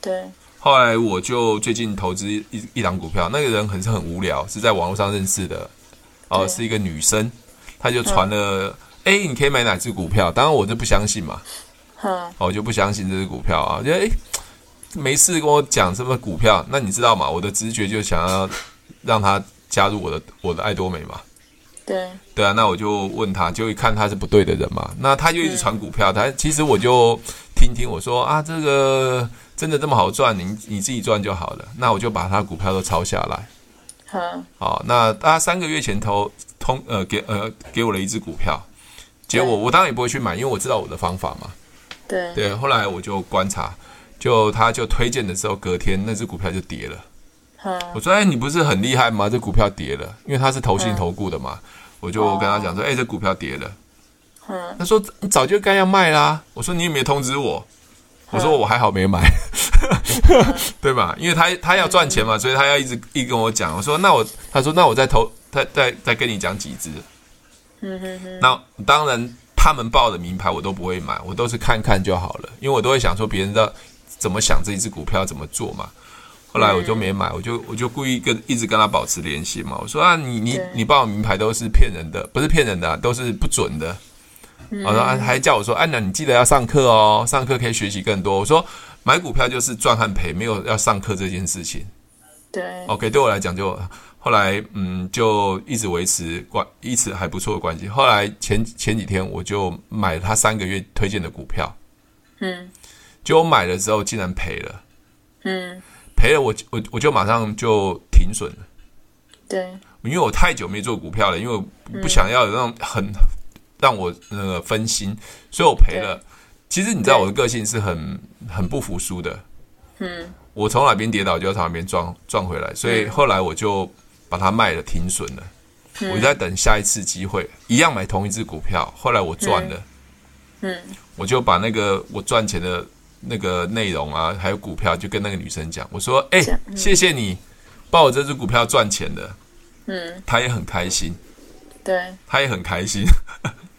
对。后来我就最近投资一一档股票，那个人很是很无聊，是在网络上认识的。哦，是一个女生。他就传了，哎、嗯，你可以买哪只股票？当然我就不相信嘛，嗯、我就不相信这只股票啊。我觉得哎，没事跟我讲什么股票，那你知道吗？我的直觉就想要让他加入我的我的爱多美嘛。对对啊，那我就问他，就一看他是不对的人嘛，那他就一直传股票，他其实我就听听我说啊，这个真的这么好赚，你你自己赚就好了，那我就把他股票都抄下来。嗯，好，那他三个月前投通呃给呃给我了一只股票，结果我当然也不会去买，因为我知道我的方法嘛。对对，后来我就观察，就他就推荐的时候，隔天那只股票就跌了。嗯，我说哎，你不是很厉害吗？这股票跌了，因为他是投信投顾的嘛。我就跟他讲说，哎，这股票跌了。嗯，他说你早就该要卖啦。我说你也没通知我。我说我还好没买，*laughs* 对吧？因为他他要赚钱嘛，所以他要一直一直跟我讲。我说那我，他说那我再投，再再再跟你讲几只。嗯哼哼。那当然，他们报的名牌我都不会买，我都是看看就好了，因为我都会想说别人的怎么想这一只股票怎么做嘛。后来我就没买，我就我就故意跟一直跟他保持联系嘛。我说啊，你你你报的名牌都是骗人的，不是骗人的，都是不准的。我说还还叫我说，安娜，你记得要上课哦，上课可以学习更多。我说买股票就是赚和赔，没有要上课这件事情。对，OK，对我来讲就后来嗯，就一直维持关，一直还不错的关系。后来前前几天我就买了他三个月推荐的股票，嗯，结果我买了之后竟然赔了，嗯，赔了我我我就马上就停损了。对，因为我太久没做股票了，因为我不想要有那种很。让我那个分心，所以我赔了。其实你知道我的个性是很很不服输的。嗯，我从哪边跌倒就要从哪边撞撞回来，所以后来我就把它卖了，停损了。我就在等下一次机会，一样买同一只股票。后来我赚了，嗯，我就把那个我赚钱的那个内容啊，还有股票，就跟那个女生讲，我说：“哎，谢谢你帮我这只股票赚钱的。”嗯，她也很开心，对，她也很开心。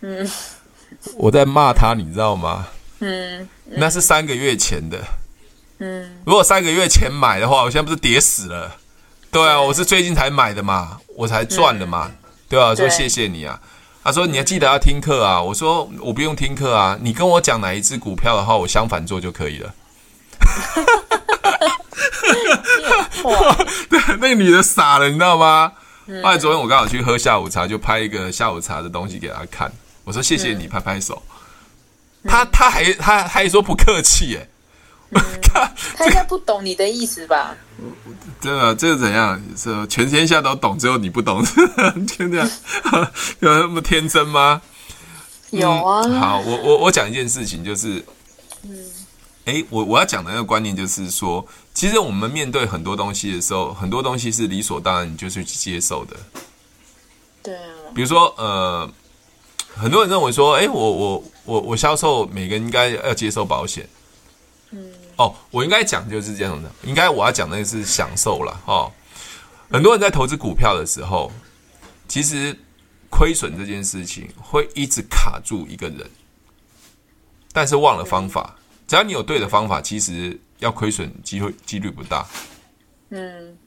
嗯，*laughs* 我在骂她，你知道吗？嗯，嗯，那是三个月前的。嗯，如果三个月前买的话，我现在不是跌死了？对啊，我是最近才买的嘛，我才赚的嘛，嗯、对啊，说谢谢你啊。他说你要记得要听课啊。我说我不用听课啊，你跟我讲哪一只股票的话，我相反做就可以了。*laughs* 对，那个女的傻了，你知道吗？后来昨天我刚好去喝下午茶，就拍一个下午茶的东西给她看。我说谢谢你，拍拍手。她她还她还说不客气耶。看 *laughs* 他应该不懂你的意思吧？真的，这是怎样？是全天下都懂，只有你不懂，就这样？有那么天真吗？有啊。好，我我我讲一件事情，就是，嗯，哎，我我要讲的那个观念就是说。其实我们面对很多东西的时候，很多东西是理所当然你就是去接受的。对啊。比如说，呃，很多人认为说，哎，我我我我销售，每个人应该要接受保险。嗯。哦，我应该讲就是这样的，应该我要讲的是享受了哦。很多人在投资股票的时候，其实亏损这件事情会一直卡住一个人，但是忘了方法。只要你有对的方法，其实。要亏损机会几率不大，嗯，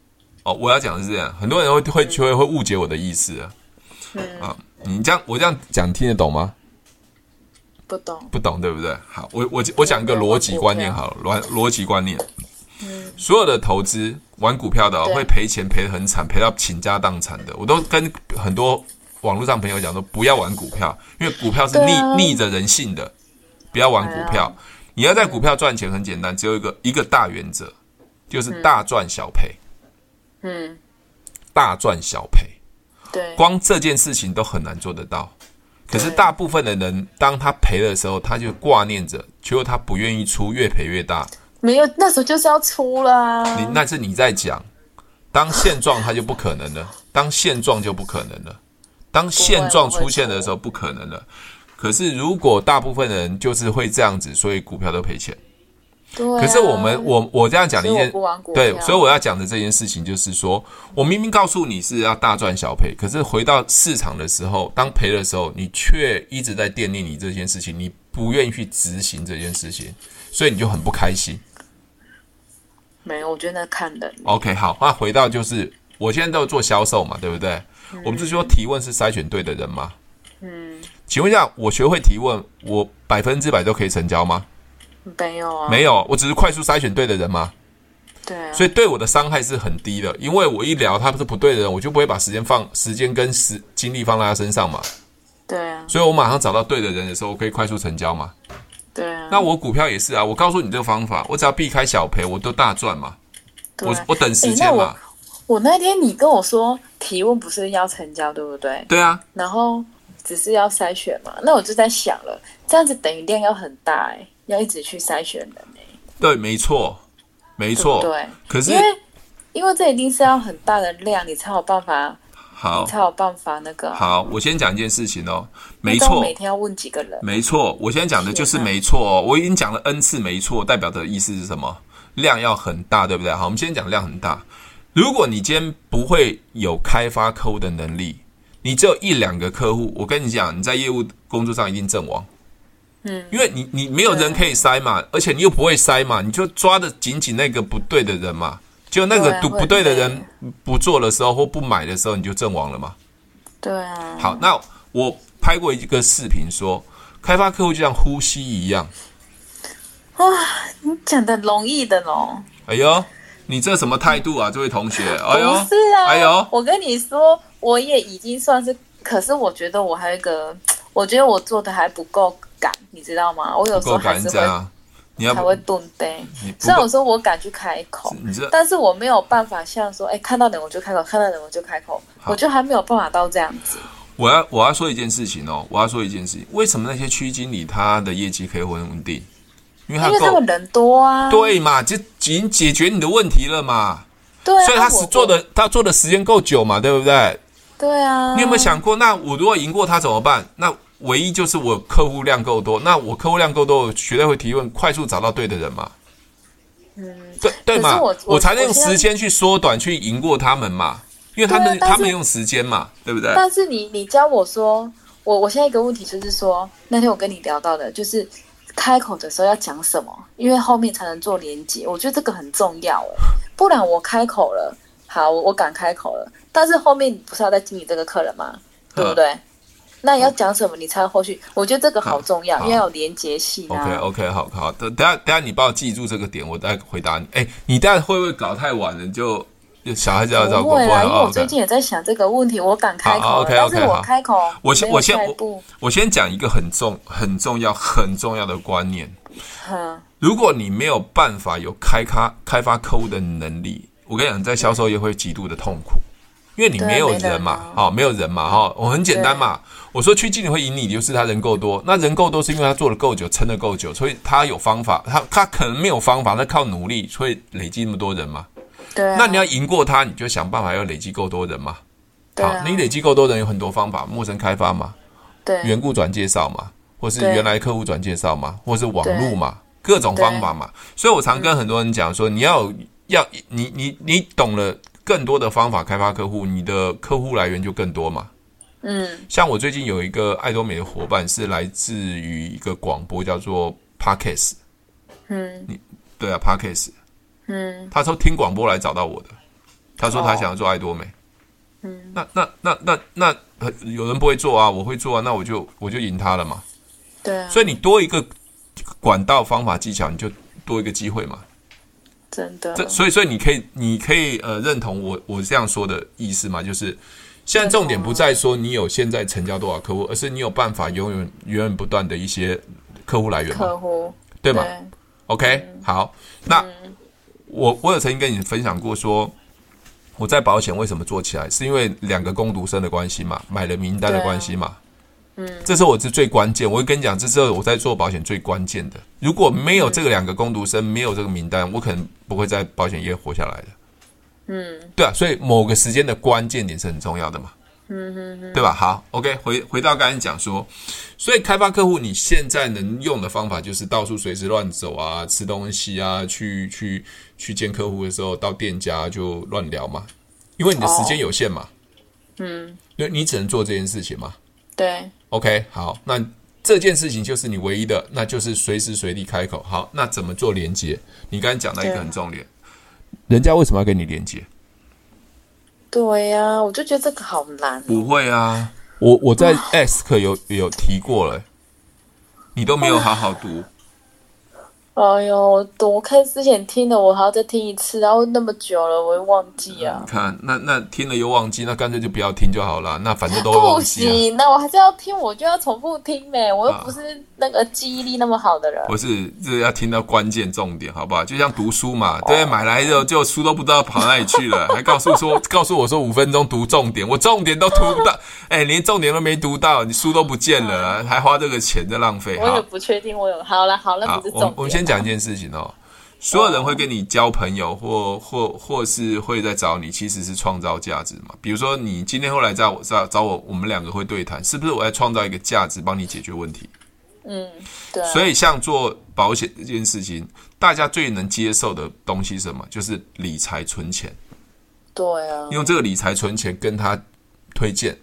哦，我要讲的是这样，很多人会会会会误解我的意思啊，嗯啊，你这样我这样讲听得懂吗？不懂，不懂对不对？好，我我我讲一个逻辑观念好了，逻逻辑观念，嗯，所有的投资玩股票的会赔钱赔得很惨，赔到倾家荡产的，我都跟很多网络上朋友讲说，不要玩股票，因为股票是逆逆着人性的，不要玩股票。你要在股票赚钱很简单，只有一个一个大原则，就是大赚小赔。嗯，大赚小赔。对，光这件事情都很难做得到。可是大部分的人，当他赔的时候，他就挂念着，结果他不愿意出，越赔越大。没有，那时候就是要出啦。你那是你在讲，当现状它就不可能了，当现状就不可能了，当现状出现的时候不可能了。可是，如果大部分人就是会这样子，所以股票都赔钱。对啊。可是我们，我我这样讲的一件，对，所以我要讲的这件事情就是说，我明明告诉你是要大赚小赔，可是回到市场的时候，当赔的时候，你却一直在惦念你这件事情，你不愿意去执行这件事情，所以你就很不开心。没有，我觉得那看人。OK，好，那回到就是，我现在都做销售嘛，对不对？嗯。我们是说提问是筛选对的人吗？嗯。请问一下，我学会提问，我百分之百都可以成交吗？没有啊，没有，我只是快速筛选对的人嘛？对、啊，所以对我的伤害是很低的，因为我一聊他不是不对的人，我就不会把时间放时间跟时精力放在他身上嘛。对啊，所以我马上找到对的人的时候，我可以快速成交嘛。对啊，那我股票也是啊，我告诉你这个方法，我只要避开小赔，我都大赚嘛。对我我等时间嘛。欸、我，我那天你跟我说提问不是要成交，对不对？对啊。然后只是要筛选嘛，那我就在想了，这样子等于量要很大哎、欸，要一直去筛选人哎、欸。对，没错。没错，对，对，可是因为因为这一定是要很大的量，你才有办法，好，你才有办法那个。好，我先讲一件事情哦，没错，每天要问几个人，没错，我现在讲的就是没错哦，我已经讲了 N 次没错，代表的意思是什么？量要很大，对不对？好，我们先讲量很大。如果你今天不会有开发客户的能力，你只有一两个客户，我跟你讲，你在业务工作上一定阵亡。嗯，因为你你没有人可以塞嘛，而且你又不会塞嘛，你就抓的紧紧那个不对的人嘛，就那个不不对的人不做的时候或不买的时候，你就阵亡了嘛。对啊。好，那我拍过一个视频说，开发客户就像呼吸一样。哇，你讲的容易的喽。哎呦，你这什么态度啊，这位同学？*laughs* 哎呦，不是啊，哎呦，我跟你说，我也已经算是，可是我觉得我还有一个，我觉得我做的还不够。敢，你知道吗？我有时候还是会，你要才会顿呆。虽然我说我敢去开口，但是我没有办法像说，哎，看到人我就开口，看到人我就开口，我就还没有办法到这样子。我要我要说一件事情哦，我要说一件事情，为什么那些区经理他的业绩可以很稳定？因为他，因为他们人多啊，对嘛，就已经解决你的问题了嘛。对啊，所以他是做的，他做的时间够久嘛，对不对？对啊。你有没有想过，那我如果赢过他怎么办？那唯一就是我客户量够多，那我客户量够多，我绝对会提问，快速找到对的人嘛。嗯，对对嘛，我，我，我才能用时间去缩短，去赢过他们嘛。因为他们他们用时间嘛，对不对？但是你你教我说，我我现在一个问题就是说，那天我跟你聊到的，就是开口的时候要讲什么，因为后面才能做连接。我觉得这个很重要哎，不然我开口了，好，我我敢开口了，但是后面你不是要再经营这个客人吗？对不对？那你要讲什么？你才后续？我觉得这个好重要，因为要有连结性啊。OK OK，好好，等等下等下，你帮我记住这个点，我再回答你。哎，你等下会不会搞太晚了？就小孩子要照顾。不会啊，因为我最近也在想这个问题，我敢开口，但是我开口，我先我先我我先讲一个很重很重要很重要的观念。如果你没有办法有开发开发客户的能力，我跟你讲，在销售业会极度的痛苦。因为你没有人嘛，好、哦，没有人嘛，哈、哦，我很简单嘛。我说去经理会赢你，就是他人够多。那人够多是因为他做的够久，撑的够久，所以他有方法。他他可能没有方法，他靠努力，所以累积那么多人嘛。对、啊。那你要赢过他，你就想办法要累积够多人嘛。对、你累积够多人有很多方法，陌生开发嘛，对，缘故转介绍嘛，或是原来客户转介绍嘛，或是网络嘛，各种方法嘛。所以我常跟很多人讲说，你要要你你你懂了。更多的方法开发客户，你的客户来源就更多嘛。嗯，像我最近有一个爱多美的伙伴，是来自于一个广播叫做 Podcast。嗯，你对啊，Podcast。嗯，他说听广播来找到我的，他说他想要做爱多美。嗯，那那那那那有人不会做啊，我会做啊，那我就我就赢他了嘛。对啊，所以你多一个管道、方法、技巧，你就多一个机会嘛。真的，这所以所以你可以你可以呃认同我我这样说的意思吗？就是现在重点不在说你有现在成交多少客户，而是你有办法拥有源源不断的一些客户来源，客户对吗？OK，好，那我我有曾经跟你分享过说我在保险为什么做起来，是因为两个工读生的关系嘛，买了名单的关系嘛。嗯，这是我是最关键。我会跟你讲，这是我在做保险最关键的。如果没有这个两个工读生，没有这个名单，我可能不会在保险业活下来的。嗯，对啊，所以某个时间的关键点是很重要的嘛。嗯哼哼，对吧？好，OK，回回到刚才讲说，所以开发客户，你现在能用的方法就是到处随时乱走啊，吃东西啊，去去去见客户的时候，到店家就乱聊嘛，因为你的时间有限嘛。嗯，因为你只能做这件事情嘛。对。OK，好，那这件事情就是你唯一的，那就是随时随地开口。好，那怎么做连接？你刚才讲到一个很重点，人家为什么要跟你连接？对呀、啊，我就觉得这个好难、哦。不会啊，我我在 *laughs* Ask 有有提过了，你都没有好好读。哎呦，我我看之前听的，我还要再听一次，然后那么久了，我会忘记啊。嗯、看，那那听了又忘记，那干脆就不要听就好了。那反正都会忘记、啊。不行，那我还是要听，我就要重复听呗。我又不是那个记忆力那么好的人。不是，这要听到关键重点，好不好？就像读书嘛，对，买来之后就书都不知道跑哪里去了，*laughs* 还告诉说，告诉我说五分钟读重点，我重点都读不到，*laughs* 哎，连重点都没读到，你书都不见了，还花这个钱在浪费。我也不确定我有。好了好了，不是重点。我们先。讲一件事情哦，所有人会跟你交朋友，或或或是会在找你，其实是创造价值嘛。比如说，你今天后来在我找找我，我们两个会对谈，是不是我在创造一个价值，帮你解决问题？嗯，对。所以，像做保险这件事情，大家最能接受的东西是什么？就是理财存钱。对啊，用这个理财存钱跟他推荐。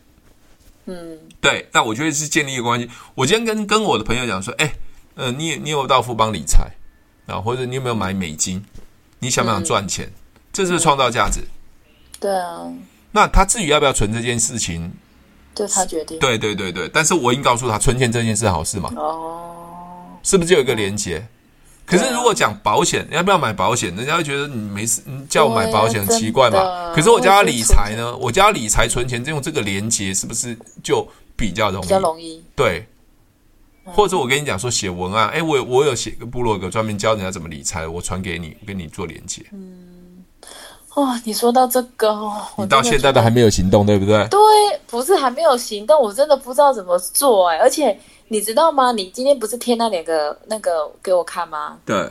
嗯，对。那我觉得是建立一个关系。我今天跟跟我的朋友讲说，哎。呃，你你有到富邦理财啊，或者你有没有买美金？你想不想赚钱？嗯、这是创造价值。对啊。那他至于要不要存这件事情，就他决定。对对对对，但是我已经告诉他，存钱这件事好事嘛。哦。是不是就有一个连接？可是如果讲保险，要不要买保险？人家会觉得你没事，你叫我买保险很奇怪嘛。可是我叫他理财呢，我叫他理财存钱，这用这个连接是不是就比较容易？比较容易。对。或者我跟你讲说写文案，哎，我我有写个部落格，专门教人家怎么理财，我传给你，跟你做连接。嗯，哇，你说到这个，你到现在都还没有行动，对不对？对，不是还没有行动，我真的不知道怎么做哎。而且你知道吗？你今天不是贴那两个那个给我看吗？对，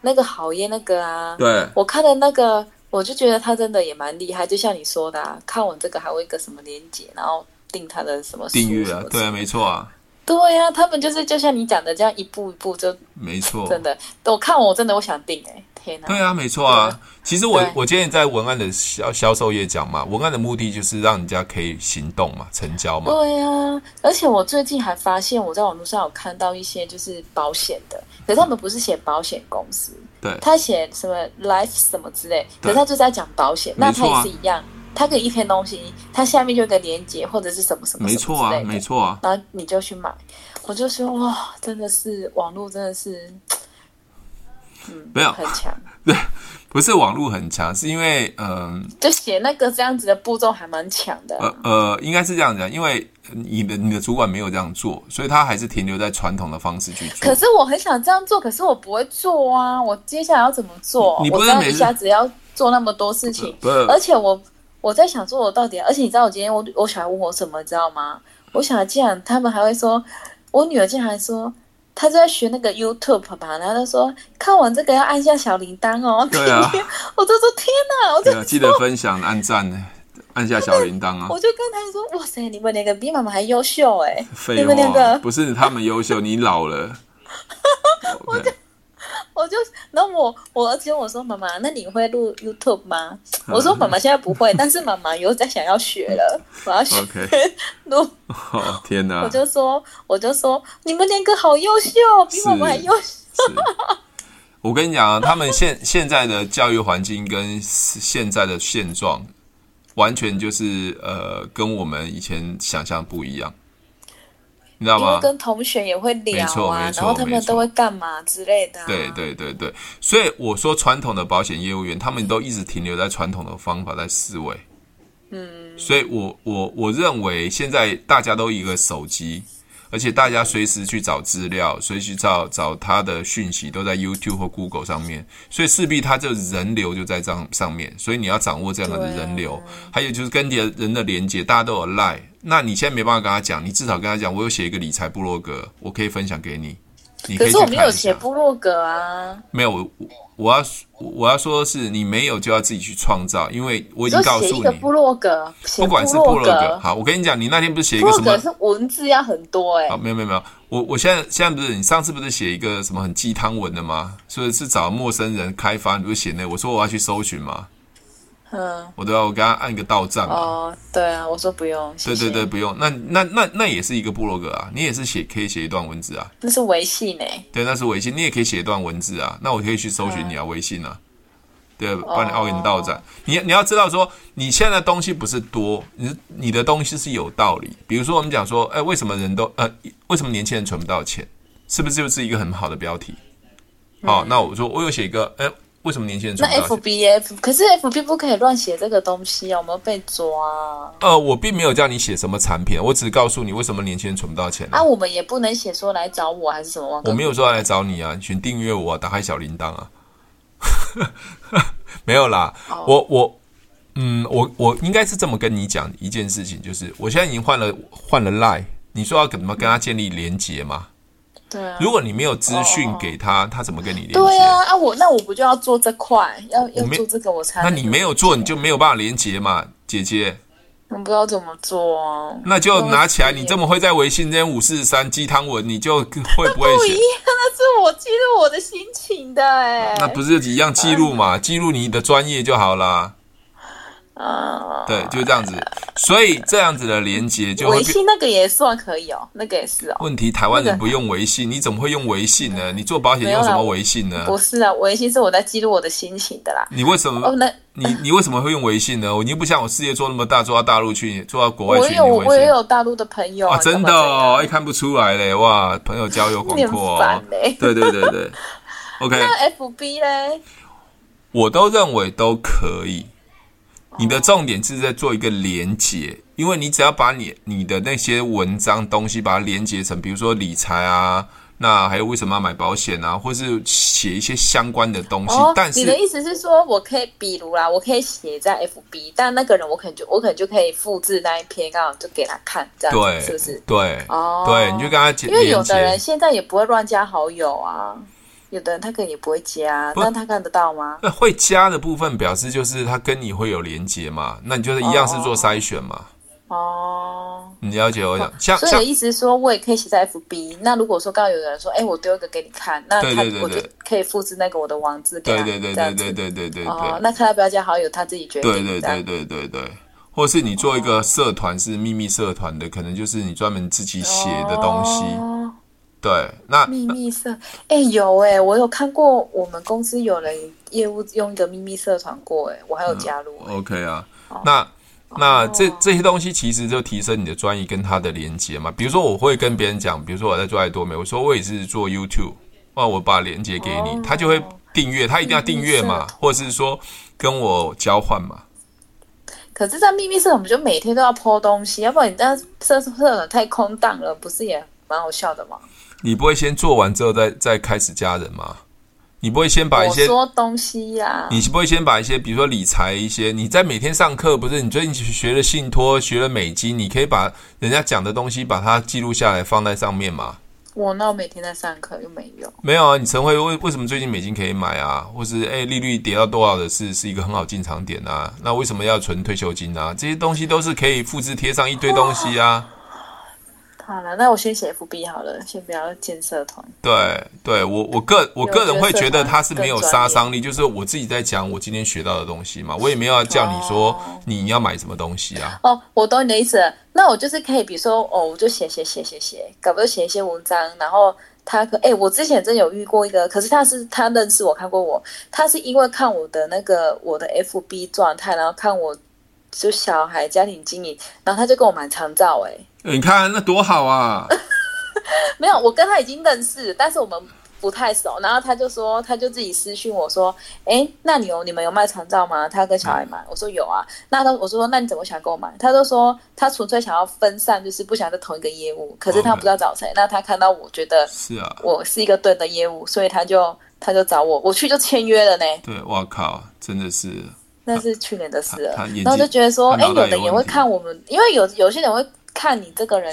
那个好耶，那个啊，对，我看的那个，我就觉得他真的也蛮厉害，就像你说的，啊，看我这个还有一个什么连接，然后订他的什么订阅啊，对啊，没错啊。对呀、啊，他们就是就像你讲的这样一步一步就没错，真的，我看我真的我想订哎，天哪！对啊，没错啊。其实我我今天在文案的销销售业讲嘛，文案的目的就是让人家可以行动嘛，成交嘛。对啊，而且我最近还发现，我在网络上有看到一些就是保险的，可是他们不是写保险公司，对，他写什么 life 什么之类，可是他就在讲保险，那他也是一样。他给一篇东西，他下面就有个连接或者是什么什么，什么，没错啊，没错啊，然后你就去买。我就说哇，真的是网络真的是，嗯，没有很强。对，不是网络很强，是因为嗯，呃、就写那个这样子的步骤还蛮强的。呃呃，应该是这样讲，因为你的你的主管没有这样做，所以他还是停留在传统的方式去做。可是我很想这样做，可是我不会做啊！我接下来要怎么做？你不是我一下子要做那么多事情，而且我。我在想说，我到底，而且你知道，我今天我我小孩问我什么，你知道吗？我小孩竟然他们还会说，我女儿竟然还说，她在学那个 YouTube 吧，然后她说看完这个要按下小铃铛哦。对啊，*laughs* 我就说天哪，我就记得分享、按赞，按下小铃铛啊。*laughs* 我就跟他说，哇塞，你们两个比妈妈还优秀哎！废话，你们两个不是他们优秀，你老了。*laughs* 我就。我就，然后我我儿子我说妈妈，那你会录 YouTube 吗？我说妈妈现在不会，但是妈妈有在想要学了，我要学 *laughs* 录。Okay. 哦天哪！我就说我就说你们两个好优秀，比我们还优秀。我跟你讲啊，他们现现在的教育环境跟现在的现状，完全就是呃，跟我们以前想象不一样。你知道吗？跟同学也会聊啊，然后他们都会干嘛之类的啊。对对对对，所以我说传统的保险业务员，他们都一直停留在传统的方法在思维。嗯，所以我我我认为现在大家都一个手机。而且大家随时去找资料，随时找找他的讯息，都在 YouTube 或 Google 上面，所以势必他这人流就在这上面，所以你要掌握这样的人流，还有就是跟人人的连接，大家都有 Line，那你现在没办法跟他讲，你至少跟他讲，我有写一个理财部落格，我可以分享给你。你可，以可是我没有写部落格啊，没有我。我要我要说的是，你没有就要自己去创造，因为我已经告诉你，写一个部落格，不管是部落格，好，我跟你讲，你那天不是写一个什么？是文字要很多哎、欸。好，没有没有没有，我我现在现在不是你上次不是写一个什么很鸡汤文的吗？所以是找陌生人开发，你不是写那？我说我要去搜寻吗？嗯，我都要我给他按个到账哦，对啊，我说不用，谢谢。对对对，不用。那那那那也是一个部落格啊，你也是写可以写一段文字啊。那是微信呢。对，那是微信，你也可以写一段文字啊。那我可以去搜寻你啊，嗯、微信啊。对，帮你奥运到账。你你要知道说，你现在的东西不是多，你你的东西是有道理。比如说我们讲说，哎，为什么人都呃，为什么年轻人存不到钱？是不是就是一个很好的标题？好，那我说我有写一个，哎，为什么年轻人存不到钱？那 F B F 可是 F B 不可以乱写这个东西啊，我们要被抓。呃，我并没有叫你写什么产品，我只是告诉你为什么年轻人存不到钱。啊，我们也不能写说来找我还是什么。我没有说要来找你啊，请订阅我，打开小铃铛啊。*laughs* 没有啦，我我。嗯，我我应该是这么跟你讲一件事情，就是我现在已经换了换了 Line，你说要怎么跟他建立连接吗？对啊。如果你没有资讯给他，他怎么跟你连结？对啊，啊我那我不就要做这块，要要做这个我才。那你没有做，你就没有办法连接嘛，姐姐。我不知道怎么做啊。那就拿起来，你这么会在微信这边五四三鸡汤文，你就会不会写？不一样，那是我记录我的心情的哎。那不是一样记录嘛？记录你的专业就好啦。啊，对，就是这样子，所以这样子的连接就微信那个也算可以哦，那个也是哦。问题台湾人不用微信，你怎么会用微信呢？你做保险用什么微信呢？不是啊，微信是我在记录我的心情的啦。你为什么？你你为什么会用微信呢？你又不像我事业做那么大，做到大陆去，做到国外去。我有我也有大陆的朋友啊，真的哦，一看不出来嘞，哇，朋友交友广阔哦。对对对对，*laughs* OK。那 FB 嘞？我都认为都可以。你的重点是在做一个连接，因为你只要把你你的那些文章东西把它连接成，比如说理财啊，那还有为什么要买保险啊，或是写一些相关的东西。哦、但是你的意思是说，我可以，比如啦，我可以写在 FB，但那个人我可能就我可能就可以复制那一篇，刚好就给他看，这样子对是不是？对，哦，对，你就跟他讲，因为有的人现在也不会乱加好友啊。有的人他可以不会加那他看得到吗？那会加的部分表示就是他跟你会有连接嘛那你就是一样是做筛选嘛哦。你了解我讲像所以我一直说我也可以写在 fb 那如果说刚刚有人说哎我丢一个给你看那他我就可以复制那个我的网址给他对对对对对对对那看来不要加好友他自己决定对对对对对或是你做一个社团是秘密社团的可能就是你专门自己写的东西对，那秘密社，哎，有哎，我有看过，我们公司有人业务用一个秘密社团过，哎，我还有加入。OK 啊，那那这这些东西其实就提升你的专业跟他的连接嘛。比如说，我会跟别人讲，比如说我在做爱多美，我说我也是做 YouTube，那我把连接给你，他就会订阅，他一定要订阅嘛，或者是说跟我交换嘛。可是，在秘密社，我们就每天都要 po 东西，要不然你这样社社团太空荡了，不是也蛮好笑的吗？你不会先做完之后再再开始加人吗？你不会先把一些说东西呀、啊？你不会先把一些，比如说理财一些，你在每天上课不是？你最近学了信托，学了美金，你可以把人家讲的东西把它记录下来，放在上面吗？我那我每天在上课又没有。没有啊，你晨会为为什么最近美金可以买啊？或是哎利率跌到多少的是是一个很好进场点啊？那为什么要存退休金啊？这些东西都是可以复制贴上一堆东西啊。好了，那我先写 FB 好了，先不要建社团。对，对我我个我个人会觉得它是没有杀伤力，就是我自己在讲我今天学到的东西嘛，我也没有要叫你说你要买什么东西啊。哦，我懂你的意思了。那我就是可以，比如说哦，我就写写写写写，搞不就写一些文章，然后他可哎，我之前真有遇过一个，可是他是他认识我，看过我，他是因为看我的那个我的 FB 状态，然后看我就小孩家庭经营，然后他就跟我买长照，哎。你看那多好啊！*laughs* 没有，我跟他已经认识，但是我们不太熟。然后他就说，他就自己私讯我说：“哎，那你有你们有卖长照吗？”他跟小孩买，我说有啊。那他我说，那你怎么想跟我买？他就说他纯粹想要分散，就是不想在同一个业务。可是他不知道找谁。那他看到我觉得是啊，我是一个对的业务，所以他就他就找我，我去就签约了呢。对，我靠，真的是，那是去年的事了。然后就觉得说，哎，有的也会看我们，因为有有些人会。看你这个人，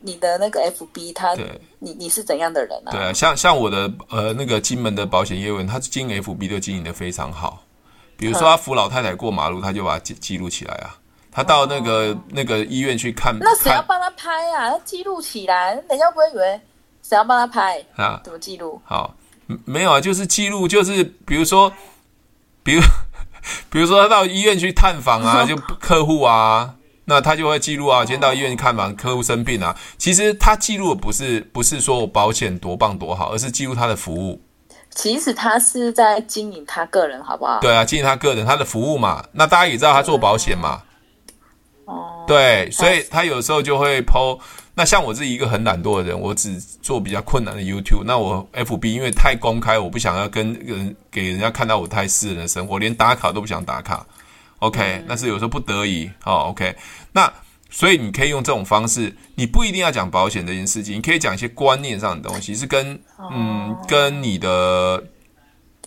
你的那个 FB，他，你你是怎样的人啊？对啊，像像我的呃那个金门的保险业务员，他经营 FB 都经营的非常好。比如说他扶老太太过马路，他就把它记记录起来啊。他到那个、哦、那个医院去看，那谁要帮他拍啊？他记录起来，人家不会以为谁要帮他拍啊？怎么记录？好，没有啊，就是记录，就是比如说，比如 *laughs* 比如说他到医院去探访啊，*laughs* 就客户啊。那他就会记录啊，今天到医院看访，客户生病啊。其实他记录的不是不是说我保险多棒多好，而是记录他的服务。其实他是在经营他个人，好不好？对啊，经营他个人，他的服务嘛。那大家也知道他做保险嘛。哦。对，所以他有时候就会 po 那像我自己一个很懒惰的人，我只做比较困难的 YouTube。那我 FB 因为太公开，我不想要跟人给人家看到我太私人的生活，连打卡都不想打卡。OK，那是有时候不得已哦。OK，那所以你可以用这种方式，你不一定要讲保险这件事情，你可以讲一些观念上的东西，是跟嗯跟你的。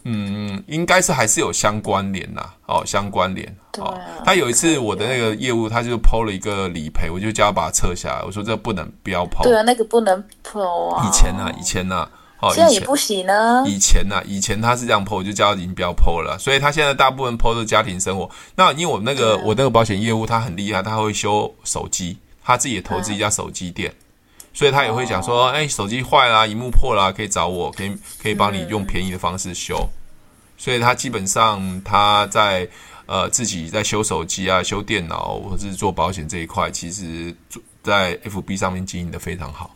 嗯，应该是还是有相关联呐，哦，相关联。哦，他有一次我的那个业务，他就 PO 了一个理赔，我就叫他把它撤下来，我说这不能不要 PO。对啊，那个不能啊。以前呢，以前呢，哦，现在也不行呢。以前呢，以前他是这样 PO，我就叫他已经不要 PO 了。所以他现在大部分 PO 的家庭生活。那因为我那个我那个保险业务他很厉害，他会修手机，他自己也投资一家手机店。所以他也会讲说，哎，手机坏了，萤幕破了，可以找我，可以可以帮你用便宜的方式修。所以他基本上他在呃自己在修手机啊、修电脑或者是做保险这一块，其实在 FB 上面经营的非常好。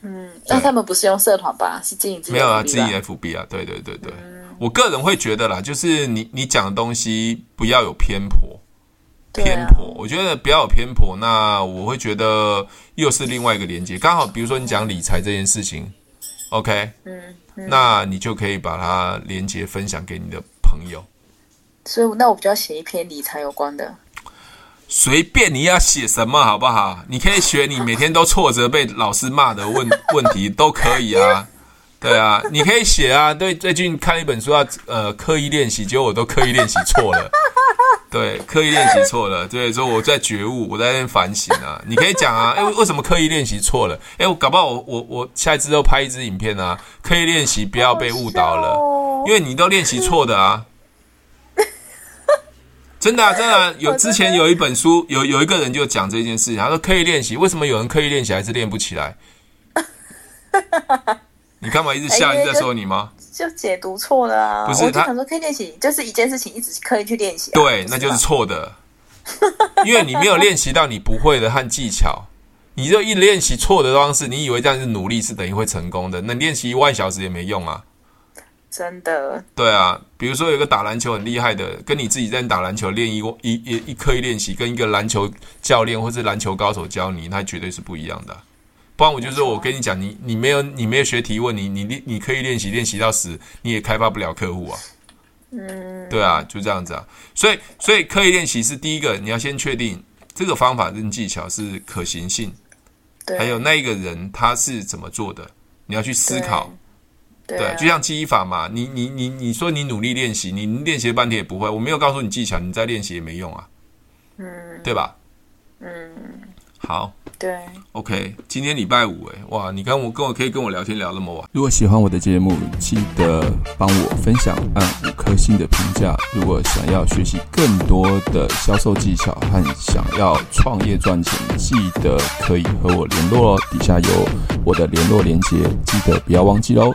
嗯，那他们不是用社团吧？是经营？没有啊，经营 FB 啊，对对对对。嗯、我个人会觉得啦，就是你你讲的东西不要有偏颇。偏颇，我觉得不要有偏颇，那我会觉得又是另外一个连接。刚好，比如说你讲理财这件事情，OK，嗯，嗯，那你就可以把它连接分享给你的朋友。所以，那我比较写一篇理财有关的。随便你要写什么好不好？你可以学你每天都挫折被老师骂的问问题都可以啊。对啊，你可以写啊。对，最近看一本书要呃刻意练习，结果我都刻意练习错了。对，刻意练习错了，*laughs* 对，所以我在觉悟，我在那反省啊。*laughs* 你可以讲啊，哎，为什么刻意练习错了？哎，我搞不好我我我下一次都拍一支影片啊，刻意练习不要被误导了，因为你都练习错的啊。*laughs* 真的啊，真的啊，有之前有一本书，有有一个人就讲这件事情，他说刻意练习，为什么有人刻意练习还是练不起来？你干嘛一直笑？一直在说你吗？就解读错了啊！不是，我就想说可以练习，就是一件事情一直刻意去练习。对，那就是错的，因为你没有练习到你不会的和技巧，你就一练习错的方式，你以为这样是努力是等于会成功的，那练习一万小时也没用啊！真的。对啊，比如说有一个打篮球很厉害的，跟你自己在打篮球练一一一一刻意练习，跟一个篮球教练或是篮球高手教你，那绝对是不一样的。不然我就说，我跟你讲，你你没有你没有学提问，你你练你可以练习练习到死，你也开发不了客户啊。嗯，对啊，就这样子啊。所以所以刻意练习是第一个，你要先确定这个方法跟技巧是可行性，对，还有那一个人他是怎么做的，你要去思考。对，就像记忆法嘛，你你你你说你努力练习，你练习了半天也不会，我没有告诉你技巧，你再练习也没用啊。嗯，对吧？嗯。好，对，OK，今天礼拜五，哎，哇，你看我跟我可以跟我聊天聊那么晚。如果喜欢我的节目，记得帮我分享，按五颗星的评价。如果想要学习更多的销售技巧和想要创业赚钱，记得可以和我联络哦。底下有我的联络连接，记得不要忘记喽。